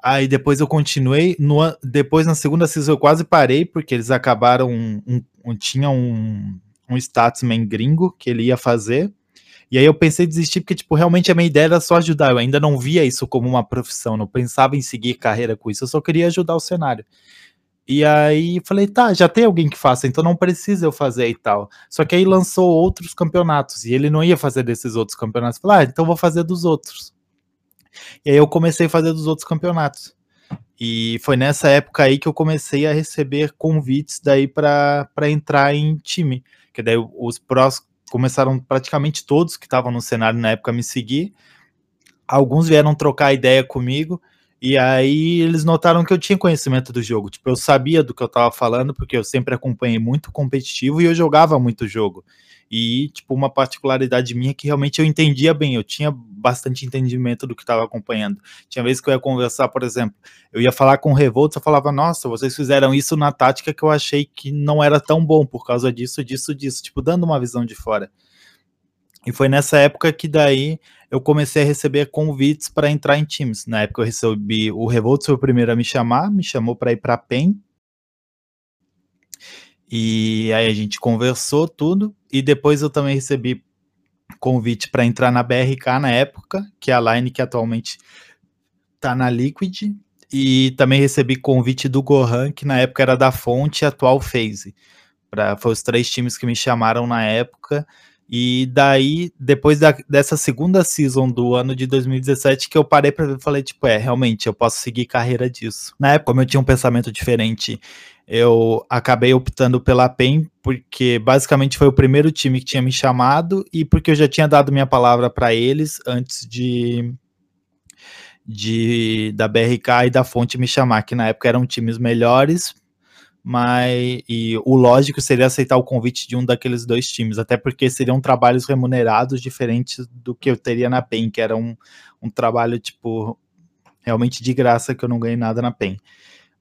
Aí depois eu continuei, no, depois na segunda season eu quase parei, porque eles acabaram, um, um tinha um, um statsman gringo que ele ia fazer. E aí eu pensei em desistir, porque, tipo, realmente a minha ideia era só ajudar. Eu ainda não via isso como uma profissão, não pensava em seguir carreira com isso, eu só queria ajudar o cenário. E aí falei, tá, já tem alguém que faça, então não precisa eu fazer e tal. Só que aí lançou outros campeonatos, e ele não ia fazer desses outros campeonatos. Falei, ah, então vou fazer dos outros. E aí eu comecei a fazer dos outros campeonatos. E foi nessa época aí que eu comecei a receber convites daí para entrar em time que daí os prós começaram praticamente todos que estavam no cenário na época a me seguir. Alguns vieram trocar ideia comigo, e aí eles notaram que eu tinha conhecimento do jogo. Tipo, eu sabia do que eu tava falando, porque eu sempre acompanhei muito competitivo e eu jogava muito jogo. E, tipo, uma particularidade minha que realmente eu entendia bem, eu tinha bastante entendimento do que estava acompanhando. Tinha vezes que eu ia conversar, por exemplo, eu ia falar com o Revolt, eu falava, nossa, vocês fizeram isso na tática que eu achei que não era tão bom por causa disso, disso, disso, tipo, dando uma visão de fora. E foi nessa época que daí eu comecei a receber convites para entrar em times. Na época eu recebi o Revolt foi o primeiro a me chamar, me chamou para ir para PEN, e aí a gente conversou tudo. E depois eu também recebi convite para entrar na BRK na época, que é a line que atualmente está na Liquid. E também recebi convite do Gohan, que na época era da Fonte, atual Phase. Pra, foi os três times que me chamaram na época. E daí, depois da, dessa segunda season do ano de 2017, que eu parei para ver falei, tipo, é, realmente, eu posso seguir carreira disso. Na época, como eu tinha um pensamento diferente, eu acabei optando pela PEN, porque basicamente foi o primeiro time que tinha me chamado e porque eu já tinha dado minha palavra para eles antes de, de da BRK e da Fonte me chamar, que na época eram times melhores, mas e o lógico seria aceitar o convite de um daqueles dois times, até porque seriam trabalhos remunerados diferentes do que eu teria na PEN, que era um, um trabalho, tipo, realmente de graça, que eu não ganhei nada na PEN.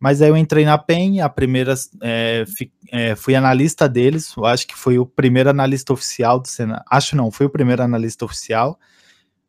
Mas aí eu entrei na PEN, a primeira, é, é, fui analista deles, eu acho que foi o primeiro analista oficial do Senado, acho não, foi o primeiro analista oficial,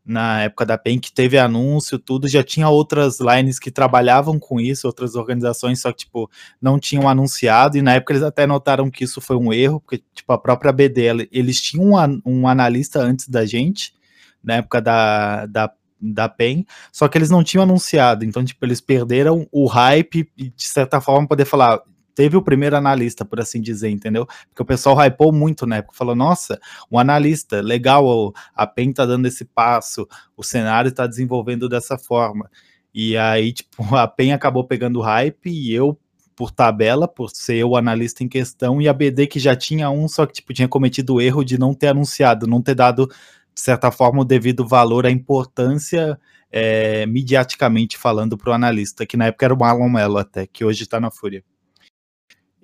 na época da PEN, que teve anúncio, tudo, já tinha outras lines que trabalhavam com isso, outras organizações, só que, tipo, não tinham anunciado, e na época eles até notaram que isso foi um erro, porque, tipo, a própria BD, eles tinham um, um analista antes da gente, na época da, da, da PEN, só que eles não tinham anunciado, então, tipo, eles perderam o hype e, de certa forma, poder falar, teve o primeiro analista, por assim dizer, entendeu? Porque o pessoal hypou muito na época, falou, nossa, um analista, legal, a PEN tá dando esse passo, o cenário tá desenvolvendo dessa forma. E aí, tipo, a PEN acabou pegando hype e eu, por tabela, por ser o analista em questão, e a BD que já tinha um, só que, tipo, tinha cometido o erro de não ter anunciado, não ter dado, de certa forma, o devido valor, a importância é, mediaticamente falando para o analista, que na época era o Marlon Mello até, que hoje está na Fúria.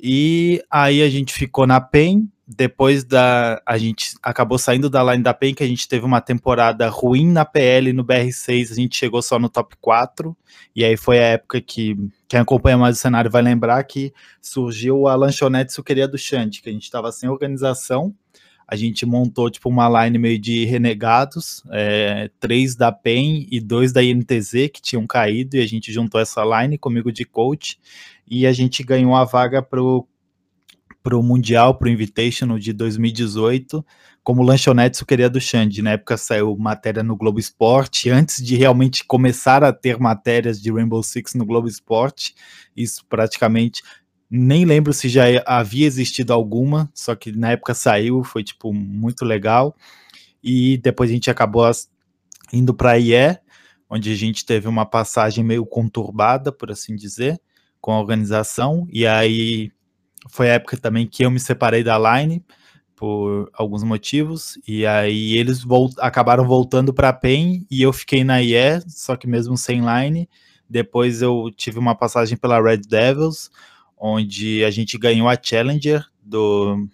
E aí a gente ficou na PEN. Depois da. A gente acabou saindo da line da PEN, que a gente teve uma temporada ruim na PL no BR6, a gente chegou só no top 4. E aí foi a época que quem acompanha mais o cenário vai lembrar que surgiu a lanchonete suqueria do Xande, que a gente estava sem organização. A gente montou tipo uma line meio de renegados, é, três da PEN e dois da INTZ que tinham caído, e a gente juntou essa line comigo de coach e a gente ganhou a vaga pro pro Mundial, pro Invitational de 2018, como lanchonete suqueria do Xande. Na época saiu matéria no Globo Esporte, antes de realmente começar a ter matérias de Rainbow Six no Globo Esporte, isso praticamente nem lembro se já havia existido alguma, só que na época saiu, foi tipo muito legal. E depois a gente acabou indo para a IE, onde a gente teve uma passagem meio conturbada, por assim dizer com a organização, e aí foi a época também que eu me separei da Line por alguns motivos, e aí eles volt acabaram voltando para a PEN e eu fiquei na IE, só que mesmo sem Line. Depois eu tive uma passagem pela Red Devils, onde a gente ganhou a Challenger do,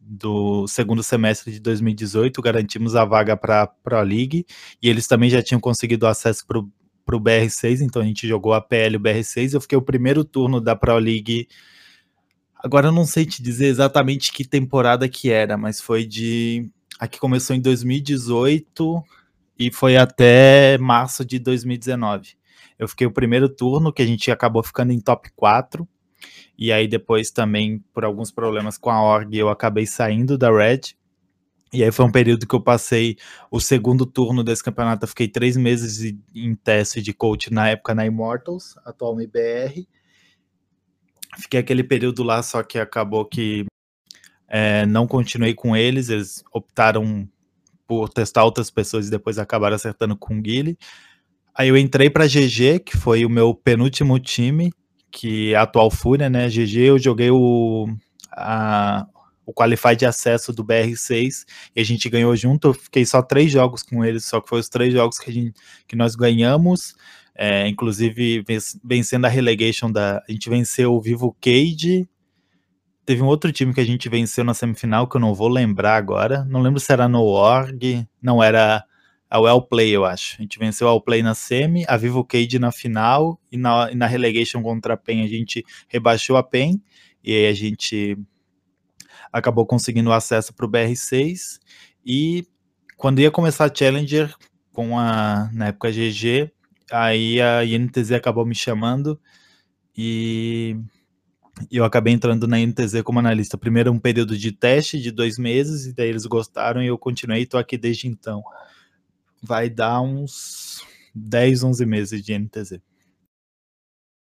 do segundo semestre de 2018, garantimos a vaga para a Pro League, e eles também já tinham conseguido acesso para o para o BR6, então a gente jogou a PL o BR6. Eu fiquei o primeiro turno da Pro League. Agora eu não sei te dizer exatamente que temporada que era, mas foi de. Aqui começou em 2018 e foi até março de 2019. Eu fiquei o primeiro turno, que a gente acabou ficando em top 4. E aí depois também, por alguns problemas com a org, eu acabei saindo da Red. E aí foi um período que eu passei o segundo turno desse campeonato. Eu fiquei três meses em teste de coach na época na Immortals, atual MBR. Fiquei aquele período lá, só que acabou que é, não continuei com eles. Eles optaram por testar outras pessoas e depois acabaram acertando com o Guile. Aí eu entrei para GG, que foi o meu penúltimo time, que é a atual Fúria, né? GG eu joguei o, a, o Qualify de acesso do BR6 e a gente ganhou junto. Eu fiquei só três jogos com eles, só que foi os três jogos que, a gente, que nós ganhamos. É, inclusive vencendo a relegation da. A gente venceu o Vivo Cage. Teve um outro time que a gente venceu na semifinal, que eu não vou lembrar agora. Não lembro se era no Org. Não, era a Well Play, eu acho. A gente venceu a Well Play na semi, a Vivo Cage na final, e na, e na relegation contra a PEN a gente rebaixou a PEN, e aí a gente acabou conseguindo acesso para o BR6 e quando ia começar a Challenger com a na época GG, aí a INTZ acabou me chamando e eu acabei entrando na INTZ como analista. Primeiro um período de teste de dois meses e daí eles gostaram e eu continuei, estou aqui desde então. Vai dar uns 10, 11 meses de NTZ.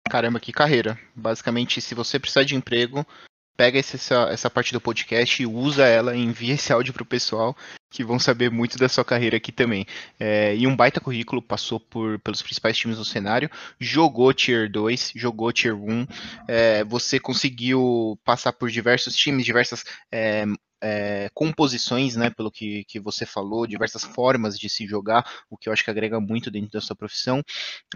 Caramba, que carreira. Basicamente, se você precisar de emprego, pega essa, essa parte do podcast e usa ela, envia esse áudio pro pessoal, que vão saber muito da sua carreira aqui também. É, e um baita currículo, passou por, pelos principais times do cenário, jogou Tier 2, jogou Tier 1, é, você conseguiu passar por diversos times, diversas é, é, composições, né, pelo que, que você falou, diversas formas de se jogar, o que eu acho que agrega muito dentro da sua profissão.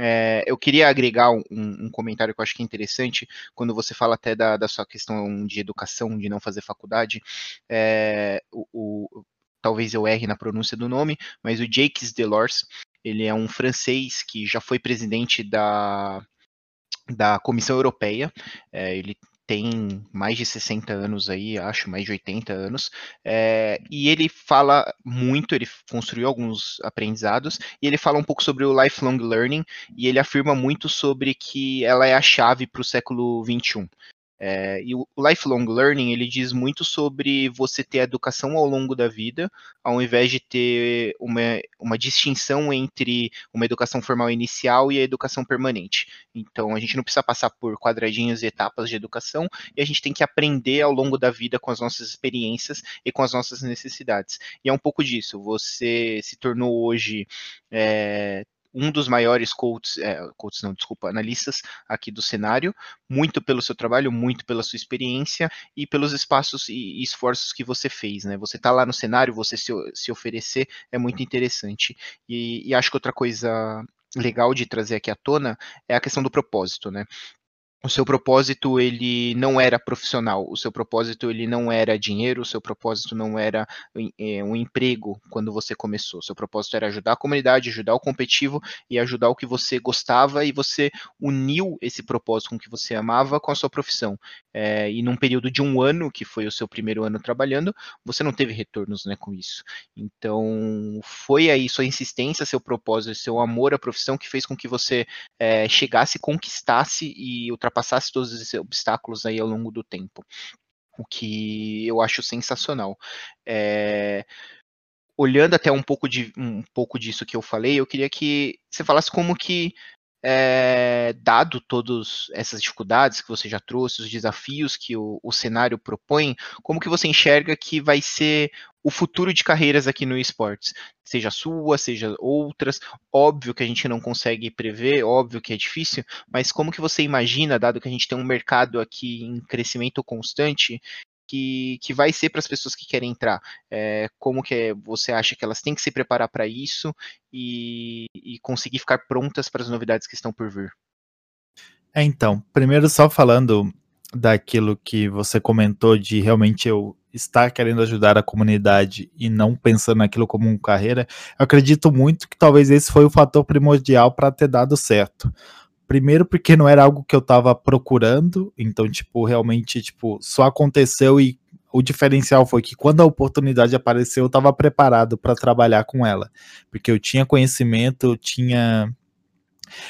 É, eu queria agregar um, um, comentário que eu acho que é interessante, quando você fala até da, da sua questão de educação, de não fazer faculdade, é, o, o, talvez eu erre na pronúncia do nome, mas o Jacques Delors, ele é um francês que já foi presidente da, da Comissão Europeia, é, ele tem mais de 60 anos aí, acho, mais de 80 anos, é, e ele fala muito, ele construiu alguns aprendizados, e ele fala um pouco sobre o lifelong learning, e ele afirma muito sobre que ela é a chave para o século 21. É, e o lifelong learning ele diz muito sobre você ter educação ao longo da vida, ao invés de ter uma, uma distinção entre uma educação formal inicial e a educação permanente. Então a gente não precisa passar por quadradinhos e etapas de educação, e a gente tem que aprender ao longo da vida com as nossas experiências e com as nossas necessidades. E é um pouco disso. Você se tornou hoje é, um dos maiores coaches, é, coaches não, desculpa, analistas aqui do cenário, muito pelo seu trabalho, muito pela sua experiência e pelos espaços e, esforços que você fez, né? Você tá lá no cenário, você se, se oferecer é muito interessante. E, e acho que outra coisa legal de trazer aqui à tona é a questão do propósito, né? O seu propósito ele não era profissional, o seu propósito ele não era dinheiro, o seu propósito não era é, um emprego quando você começou. O seu propósito era ajudar a comunidade, ajudar o competitivo e ajudar o que você gostava e você uniu esse propósito com o que você amava com a sua profissão. É, e num período de um ano, que foi o seu primeiro ano trabalhando, você não teve retornos né, com isso. Então foi aí sua insistência, seu propósito, seu amor à profissão que fez com que você é, chegasse, conquistasse e ultrapassasse ultrapassasse todos esses obstáculos aí ao longo do tempo. O que eu acho sensacional. É, olhando até um pouco, de, um pouco disso que eu falei, eu queria que você falasse como que é, dado todas essas dificuldades que você já trouxe, os desafios que o, o, cenário propõe, como que você enxerga que vai ser o futuro de carreiras aqui no esportes? Seja sua, seja outras, óbvio que a gente não consegue prever, óbvio que é difícil, mas como que você imagina, dado que a gente tem um mercado aqui em crescimento constante, que, que vai ser para as pessoas que querem entrar? É, como que é, você acha que elas têm que se preparar para isso e, e conseguir ficar prontas para as novidades que estão por vir? É, então, primeiro só falando daquilo que você comentou de realmente eu estar querendo ajudar a comunidade e não pensando naquilo como uma carreira, eu acredito muito que talvez esse foi o fator primordial para ter dado certo. Primeiro porque não era algo que eu tava procurando, então, tipo, realmente, tipo, só aconteceu e o diferencial foi que quando a oportunidade apareceu, eu estava preparado para trabalhar com ela, porque eu tinha conhecimento, eu tinha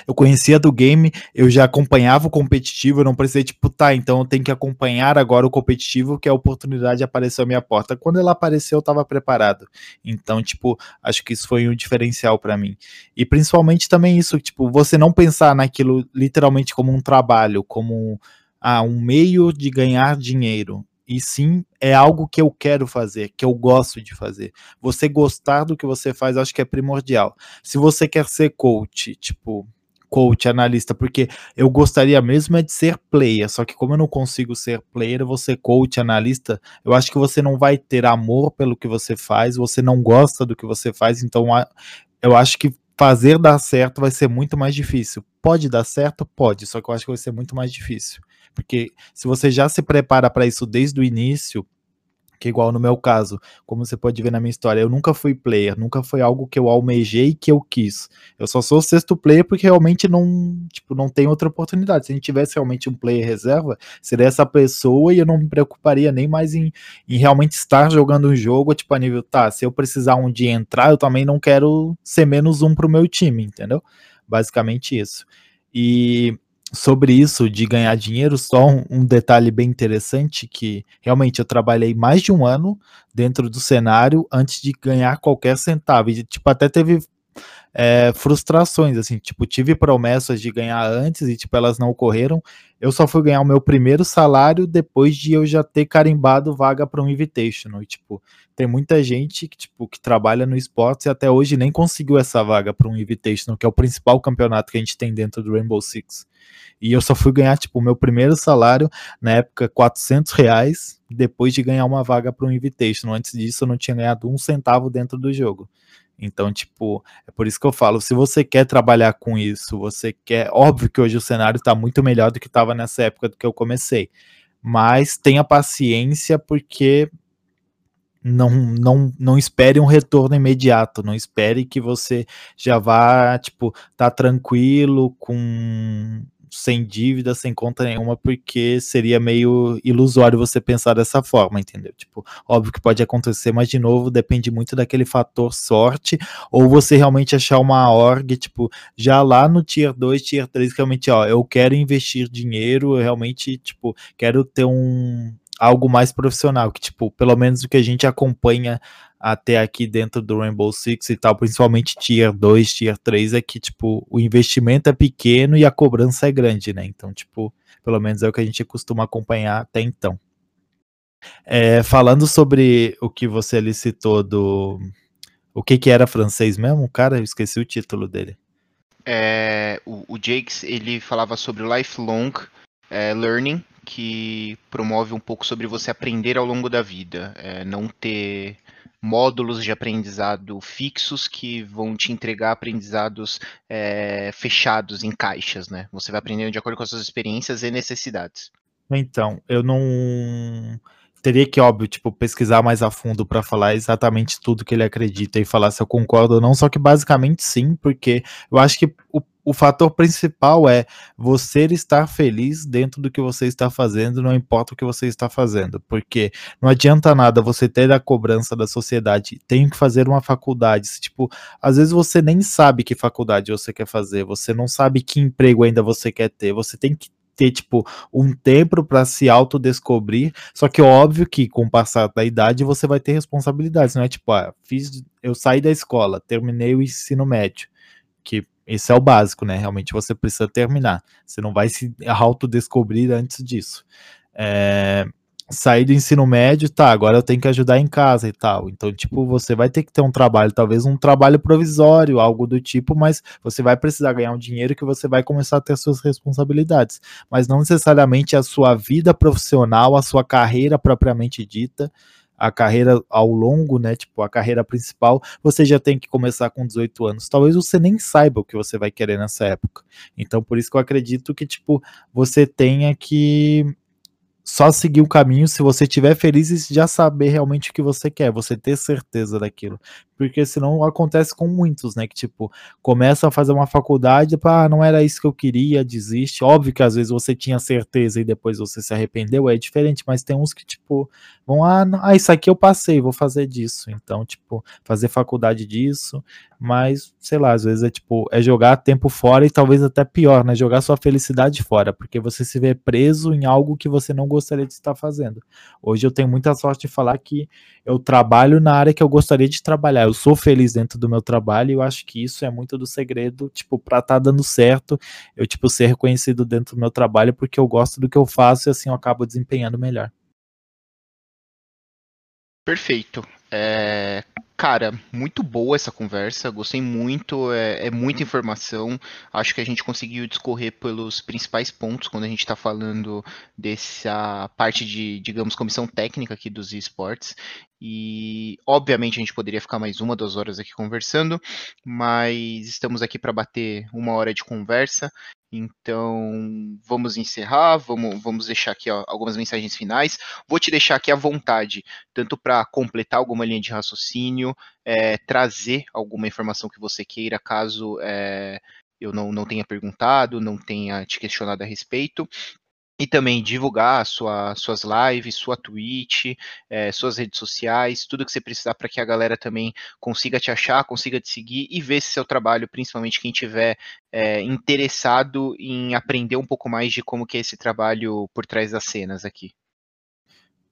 eu conhecia do game, eu já acompanhava o competitivo, eu não precisei, tipo, tá, então eu tenho que acompanhar agora o competitivo, que a oportunidade apareceu à minha porta. Quando ela apareceu, eu tava preparado. Então, tipo, acho que isso foi um diferencial para mim. E principalmente também isso, tipo, você não pensar naquilo literalmente como um trabalho, como ah, um meio de ganhar dinheiro e sim é algo que eu quero fazer, que eu gosto de fazer. Você gostar do que você faz, acho que é primordial. Se você quer ser coach, tipo, coach, analista, porque eu gostaria mesmo é de ser player, só que como eu não consigo ser player, você coach, analista, eu acho que você não vai ter amor pelo que você faz, você não gosta do que você faz, então eu acho que fazer dar certo vai ser muito mais difícil. Pode dar certo? Pode, só que eu acho que vai ser muito mais difícil. Porque se você já se prepara para isso desde o início, que igual no meu caso, como você pode ver na minha história, eu nunca fui player, nunca foi algo que eu almejei que eu quis. Eu só sou sexto player porque realmente não, tipo, não tem outra oportunidade. Se a gente tivesse realmente um player reserva, seria essa pessoa e eu não me preocuparia nem mais em, em realmente estar jogando um jogo, tipo, a nível, tá, se eu precisar um dia entrar, eu também não quero ser menos um pro meu time, entendeu? Basicamente isso. E sobre isso de ganhar dinheiro, só um, um, detalhe bem interessante que realmente eu trabalhei mais de um ano dentro do cenário antes de ganhar qualquer centavo. E, tipo, até teve é, frustrações, assim, tipo, tive promessas de ganhar antes e, tipo, elas não ocorreram. Eu só fui ganhar o meu primeiro salário depois de eu já ter carimbado vaga para um Invitational. E, tipo, tem muita gente que, tipo, que trabalha no esporte e até hoje nem conseguiu essa vaga para um Invitational, que é o principal campeonato que a gente tem dentro do Rainbow Six. E eu só fui ganhar, tipo, o meu primeiro salário, na época, 400 reais, depois de ganhar uma vaga para um Invitational. Antes disso, eu não tinha ganhado um centavo dentro do jogo. Então, tipo, é por isso que eu falo, se você quer trabalhar com isso, você quer, óbvio que hoje o cenário está muito melhor do que estava nessa época do que eu comecei, mas tenha paciência porque não, não, não espere um retorno imediato, não espere que você já vá, tipo, tá tranquilo com sem dívida, sem conta nenhuma, porque seria meio ilusório você pensar dessa forma, entendeu? Tipo, óbvio que pode acontecer, mas de novo, depende muito daquele fator sorte, ou você realmente achar uma org, tipo, já lá no tier 2, tier 3, realmente, ó, eu quero investir dinheiro, eu realmente, tipo, quero ter um algo mais profissional, que, tipo, pelo menos o que a gente acompanha até aqui dentro do Rainbow Six e tal, principalmente Tier 2, Tier 3, é que, tipo, o investimento é pequeno e a cobrança é grande, né? Então, tipo, pelo menos é o que a gente costuma acompanhar até então. É, falando sobre o que você ali citou do... O que que era francês mesmo? Cara, eu esqueci o título dele. É, o, o Jakes, ele falava sobre o lifelong é, learning, que promove um pouco sobre você aprender ao longo da vida, é, não ter módulos de aprendizado fixos que vão te entregar aprendizados é, fechados em caixas, né? Você vai aprendendo de acordo com as suas experiências e necessidades. Então, eu não teria que, óbvio, tipo, pesquisar mais a fundo para falar exatamente tudo que ele acredita e falar se eu concordo ou não, só que basicamente sim, porque eu acho que o o fator principal é você estar feliz dentro do que você está fazendo, não importa o que você está fazendo, porque não adianta nada você ter a cobrança da sociedade, tenho que fazer uma faculdade, tipo, às vezes você nem sabe que faculdade você quer fazer, você não sabe que emprego ainda você quer ter, você tem que ter, tipo, um tempo para se autodescobrir. Só que óbvio que com o passar da idade você vai ter responsabilidades, não é tipo, ah, fiz, eu saí da escola, terminei o ensino médio, que esse é o básico, né? Realmente você precisa terminar. Você não vai se autodescobrir antes disso. É, sair do ensino médio, tá, agora eu tenho que ajudar em casa e tal. Então, tipo, você vai ter que ter um trabalho, talvez um trabalho provisório, algo do tipo, mas você vai precisar ganhar um dinheiro que você vai começar a ter suas responsabilidades. Mas não necessariamente a sua vida profissional, a sua carreira propriamente dita a carreira ao longo, né? Tipo, a carreira principal, você já tem que começar com 18 anos. Talvez você nem saiba o que você vai querer nessa época. Então, por isso que eu acredito que, tipo, você tenha que só seguir o caminho se você estiver feliz e já saber realmente o que você quer, você ter certeza daquilo. Porque senão acontece com muitos, né? Que tipo, começa a fazer uma faculdade, pá, ah, não era isso que eu queria, desiste. Óbvio que às vezes você tinha certeza e depois você se arrependeu, é diferente, mas tem uns que, tipo, vão, ah, não, ah isso aqui eu passei, vou fazer disso. Então, tipo, fazer faculdade disso, mas, sei lá, às vezes é tipo, é jogar tempo fora e talvez até pior, né? Jogar sua felicidade fora, porque você se vê preso em algo que você não gostaria de estar fazendo. Hoje eu tenho muita sorte de falar que eu trabalho na área que eu gostaria de trabalhar. Eu sou feliz dentro do meu trabalho e eu acho que isso é muito do segredo, tipo, estar tá dando certo, eu tipo ser reconhecido dentro do meu trabalho porque eu gosto do que eu faço e assim eu acabo desempenhando melhor. Perfeito. É, cara, muito boa essa conversa, gostei muito, é, é, muita informação. Acho que a gente conseguiu discorrer pelos principais pontos quando a gente está falando dessa parte de, digamos, comissão técnica aqui dos esportes. E, obviamente, a gente poderia ficar mais uma, duas horas aqui conversando, mas estamos aqui para bater uma hora de conversa. Então, vamos encerrar, vamos, vamos deixar aqui ó, algumas mensagens finais. Vou te deixar aqui à vontade, tanto para completar alguma linha de raciocínio, é, trazer alguma informação que você queira, caso é, eu não, não tenha perguntado, não tenha te questionado a respeito, e também divulgar sua, suas lives, sua Twitch, é, suas redes sociais, tudo que você precisar para que a galera também consiga te achar, consiga te seguir e ver se seu trabalho, principalmente quem tiver é, interessado em aprender um pouco mais de como que é esse trabalho por trás das cenas aqui.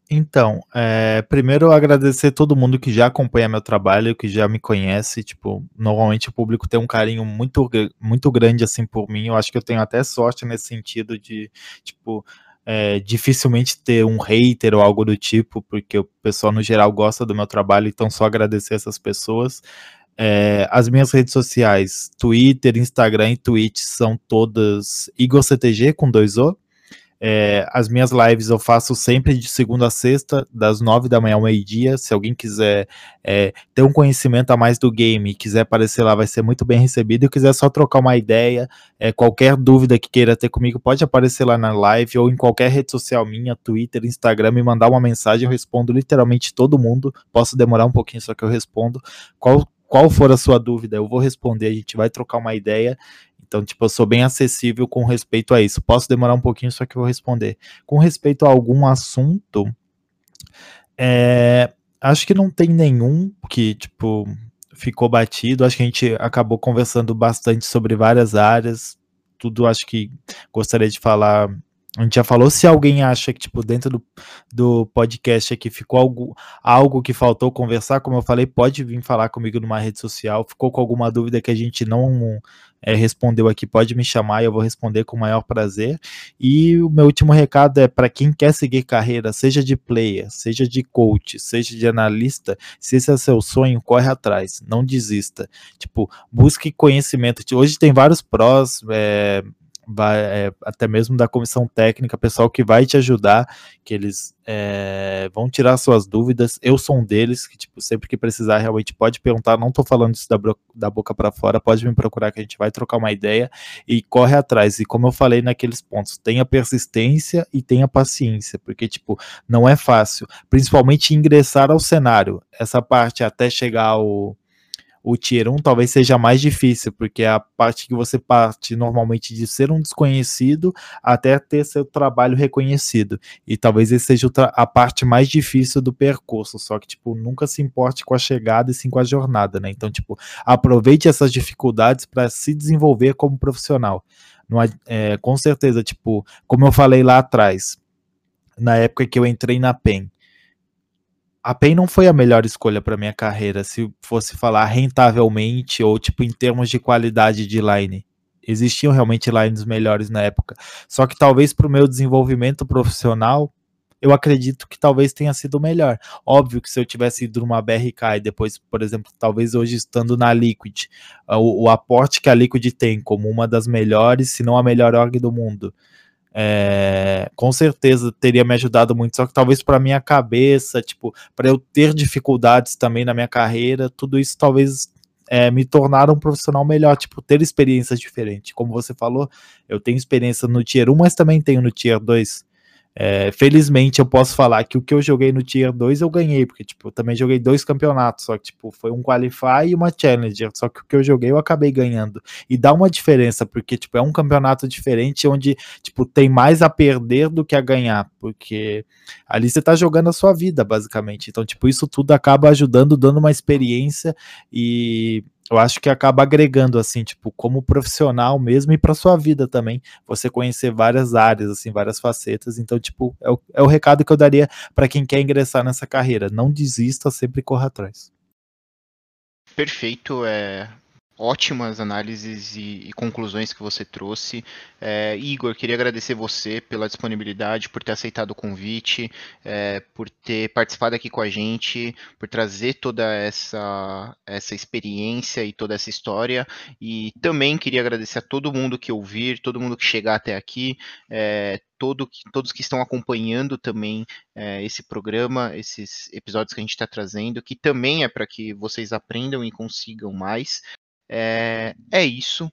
Então, é, primeiro agradecer todo mundo que já acompanha meu trabalho, que já me conhece. Tipo, normalmente o público tem um carinho muito, muito grande assim por mim. Eu acho que eu tenho até sorte nesse sentido de, tipo, é, dificilmente ter um hater ou algo do tipo, porque o pessoal no geral gosta do meu trabalho, então só agradecer essas pessoas. É, as minhas redes sociais, Twitter, Instagram e Twitch são todas IgorCTG com dois O. É, as minhas lives eu faço sempre de segunda a sexta, das nove da manhã ao meio-dia. Se alguém quiser é, ter um conhecimento a mais do game e quiser aparecer lá, vai ser muito bem recebido. E quiser só trocar uma ideia, é, qualquer dúvida que queira ter comigo, pode aparecer lá na live ou em qualquer rede social minha, Twitter, Instagram, me mandar uma mensagem. Eu respondo literalmente todo mundo. Posso demorar um pouquinho, só que eu respondo. Qual, qual for a sua dúvida, eu vou responder. A gente vai trocar uma ideia então, tipo, eu sou bem acessível com respeito a isso. Posso demorar um pouquinho, só que eu vou responder. Com respeito a algum assunto, é, acho que não tem nenhum que, tipo, ficou batido. Acho que a gente acabou conversando bastante sobre várias áreas. Tudo acho que gostaria de falar a gente já falou, se alguém acha que, tipo, dentro do, do podcast aqui ficou algo, algo que faltou conversar, como eu falei, pode vir falar comigo numa rede social. Ficou com alguma dúvida que a gente não é, respondeu aqui, pode me chamar e eu vou responder com o maior prazer. E o meu último recado é para quem quer seguir carreira, seja de player, seja de coach, seja de analista, se esse é seu sonho, corre atrás, não desista. Tipo, busque conhecimento. Hoje tem vários prós, é, vai, é, até mesmo da comissão técnica, pessoal que vai te ajudar, que eles é, vão tirar suas dúvidas. Eu sou um deles, que tipo, sempre que precisar, realmente pode perguntar. Não tô falando isso da, da boca para fora, pode me procurar que a gente vai trocar uma ideia e corre atrás. E como eu falei naqueles pontos, tenha persistência e tenha paciência, porque tipo, não é fácil, principalmente ingressar ao cenário. Essa parte até chegar ao o Tier 1 talvez seja mais difícil, porque é a parte que você parte normalmente de ser um desconhecido até ter seu trabalho reconhecido. E talvez esse seja a parte mais difícil do percurso, só que, tipo, nunca se importe com a chegada e sim com a jornada, né? Então, tipo, aproveite essas dificuldades para se desenvolver como profissional. Não, é, com certeza, tipo, como eu falei lá atrás, na época que eu entrei na PEN, a PEN não foi a melhor escolha para minha carreira, se fosse falar rentavelmente ou tipo em termos de qualidade de line. Existiam realmente lines melhores na época. Só que talvez para o meu desenvolvimento profissional, eu acredito que talvez tenha sido melhor. Óbvio que se eu tivesse ido numa BRK e depois, por exemplo, talvez hoje estando na Liquid, o, o aporte que a Liquid tem como uma das melhores, se não a melhor org do mundo, é, com certeza teria me ajudado muito, só que talvez para minha cabeça, tipo, para eu ter dificuldades também na minha carreira, tudo isso talvez é, me tornar um profissional melhor, tipo, ter experiências diferentes. Como você falou, eu tenho experiência no Tier 1, mas também tenho no Tier 2. É, felizmente eu posso falar que o que eu joguei no Tier 2 eu ganhei, porque tipo, eu também joguei dois campeonatos, só que tipo, foi um Qualify e uma Challenger, só que o que eu joguei eu acabei ganhando. E dá uma diferença, porque tipo, é um campeonato diferente onde tipo, tem mais a perder do que a ganhar, porque ali você tá jogando a sua vida, basicamente. Então, tipo, isso tudo acaba ajudando, dando uma experiência e eu acho que acaba agregando assim, tipo, como profissional mesmo e para sua vida também, você conhecer várias áreas, assim, várias facetas. Então, tipo, é o, é o recado que eu daria para quem quer ingressar nessa carreira. Não desista, sempre corra atrás. Perfeito, é ótimas análises e, e, conclusões que você trouxe. É, Igor, queria agradecer você pela disponibilidade, por ter aceitado o convite, é, por ter participado aqui com a gente, por trazer toda essa, essa experiência e toda essa história. E também queria agradecer a todo mundo que ouvir, todo mundo que chegar até aqui. É, todo, todos que estão acompanhando também é, esse programa, esses episódios que a gente está trazendo, que também é para que vocês aprendam e consigam mais. É, é isso.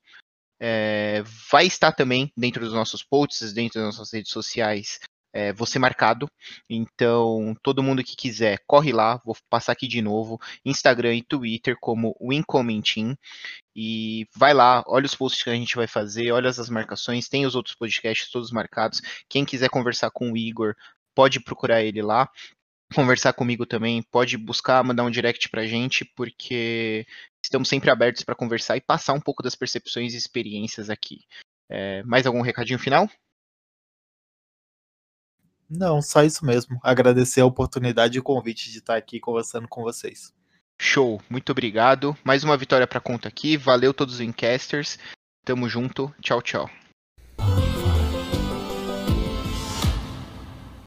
É, vai estar também dentro dos nossos posts, dentro das nossas redes sociais, é, você marcado. Então, todo mundo que quiser, corre lá. Vou passar aqui de novo: Instagram e Twitter, como Wincomentin. E vai lá, olha os posts que a gente vai fazer, olha as marcações. Tem os outros podcasts todos marcados. Quem quiser conversar com o Igor, pode procurar ele lá conversar comigo também, pode buscar, mandar um direct pra gente, porque estamos sempre abertos para conversar e passar um pouco das percepções e experiências aqui. É, mais algum recadinho final? Não, só isso mesmo. Agradecer a oportunidade e o convite de estar aqui conversando com vocês. Show, muito obrigado. Mais uma vitória para conta aqui. Valeu todos os Incasters. Tamo junto. Tchau, tchau.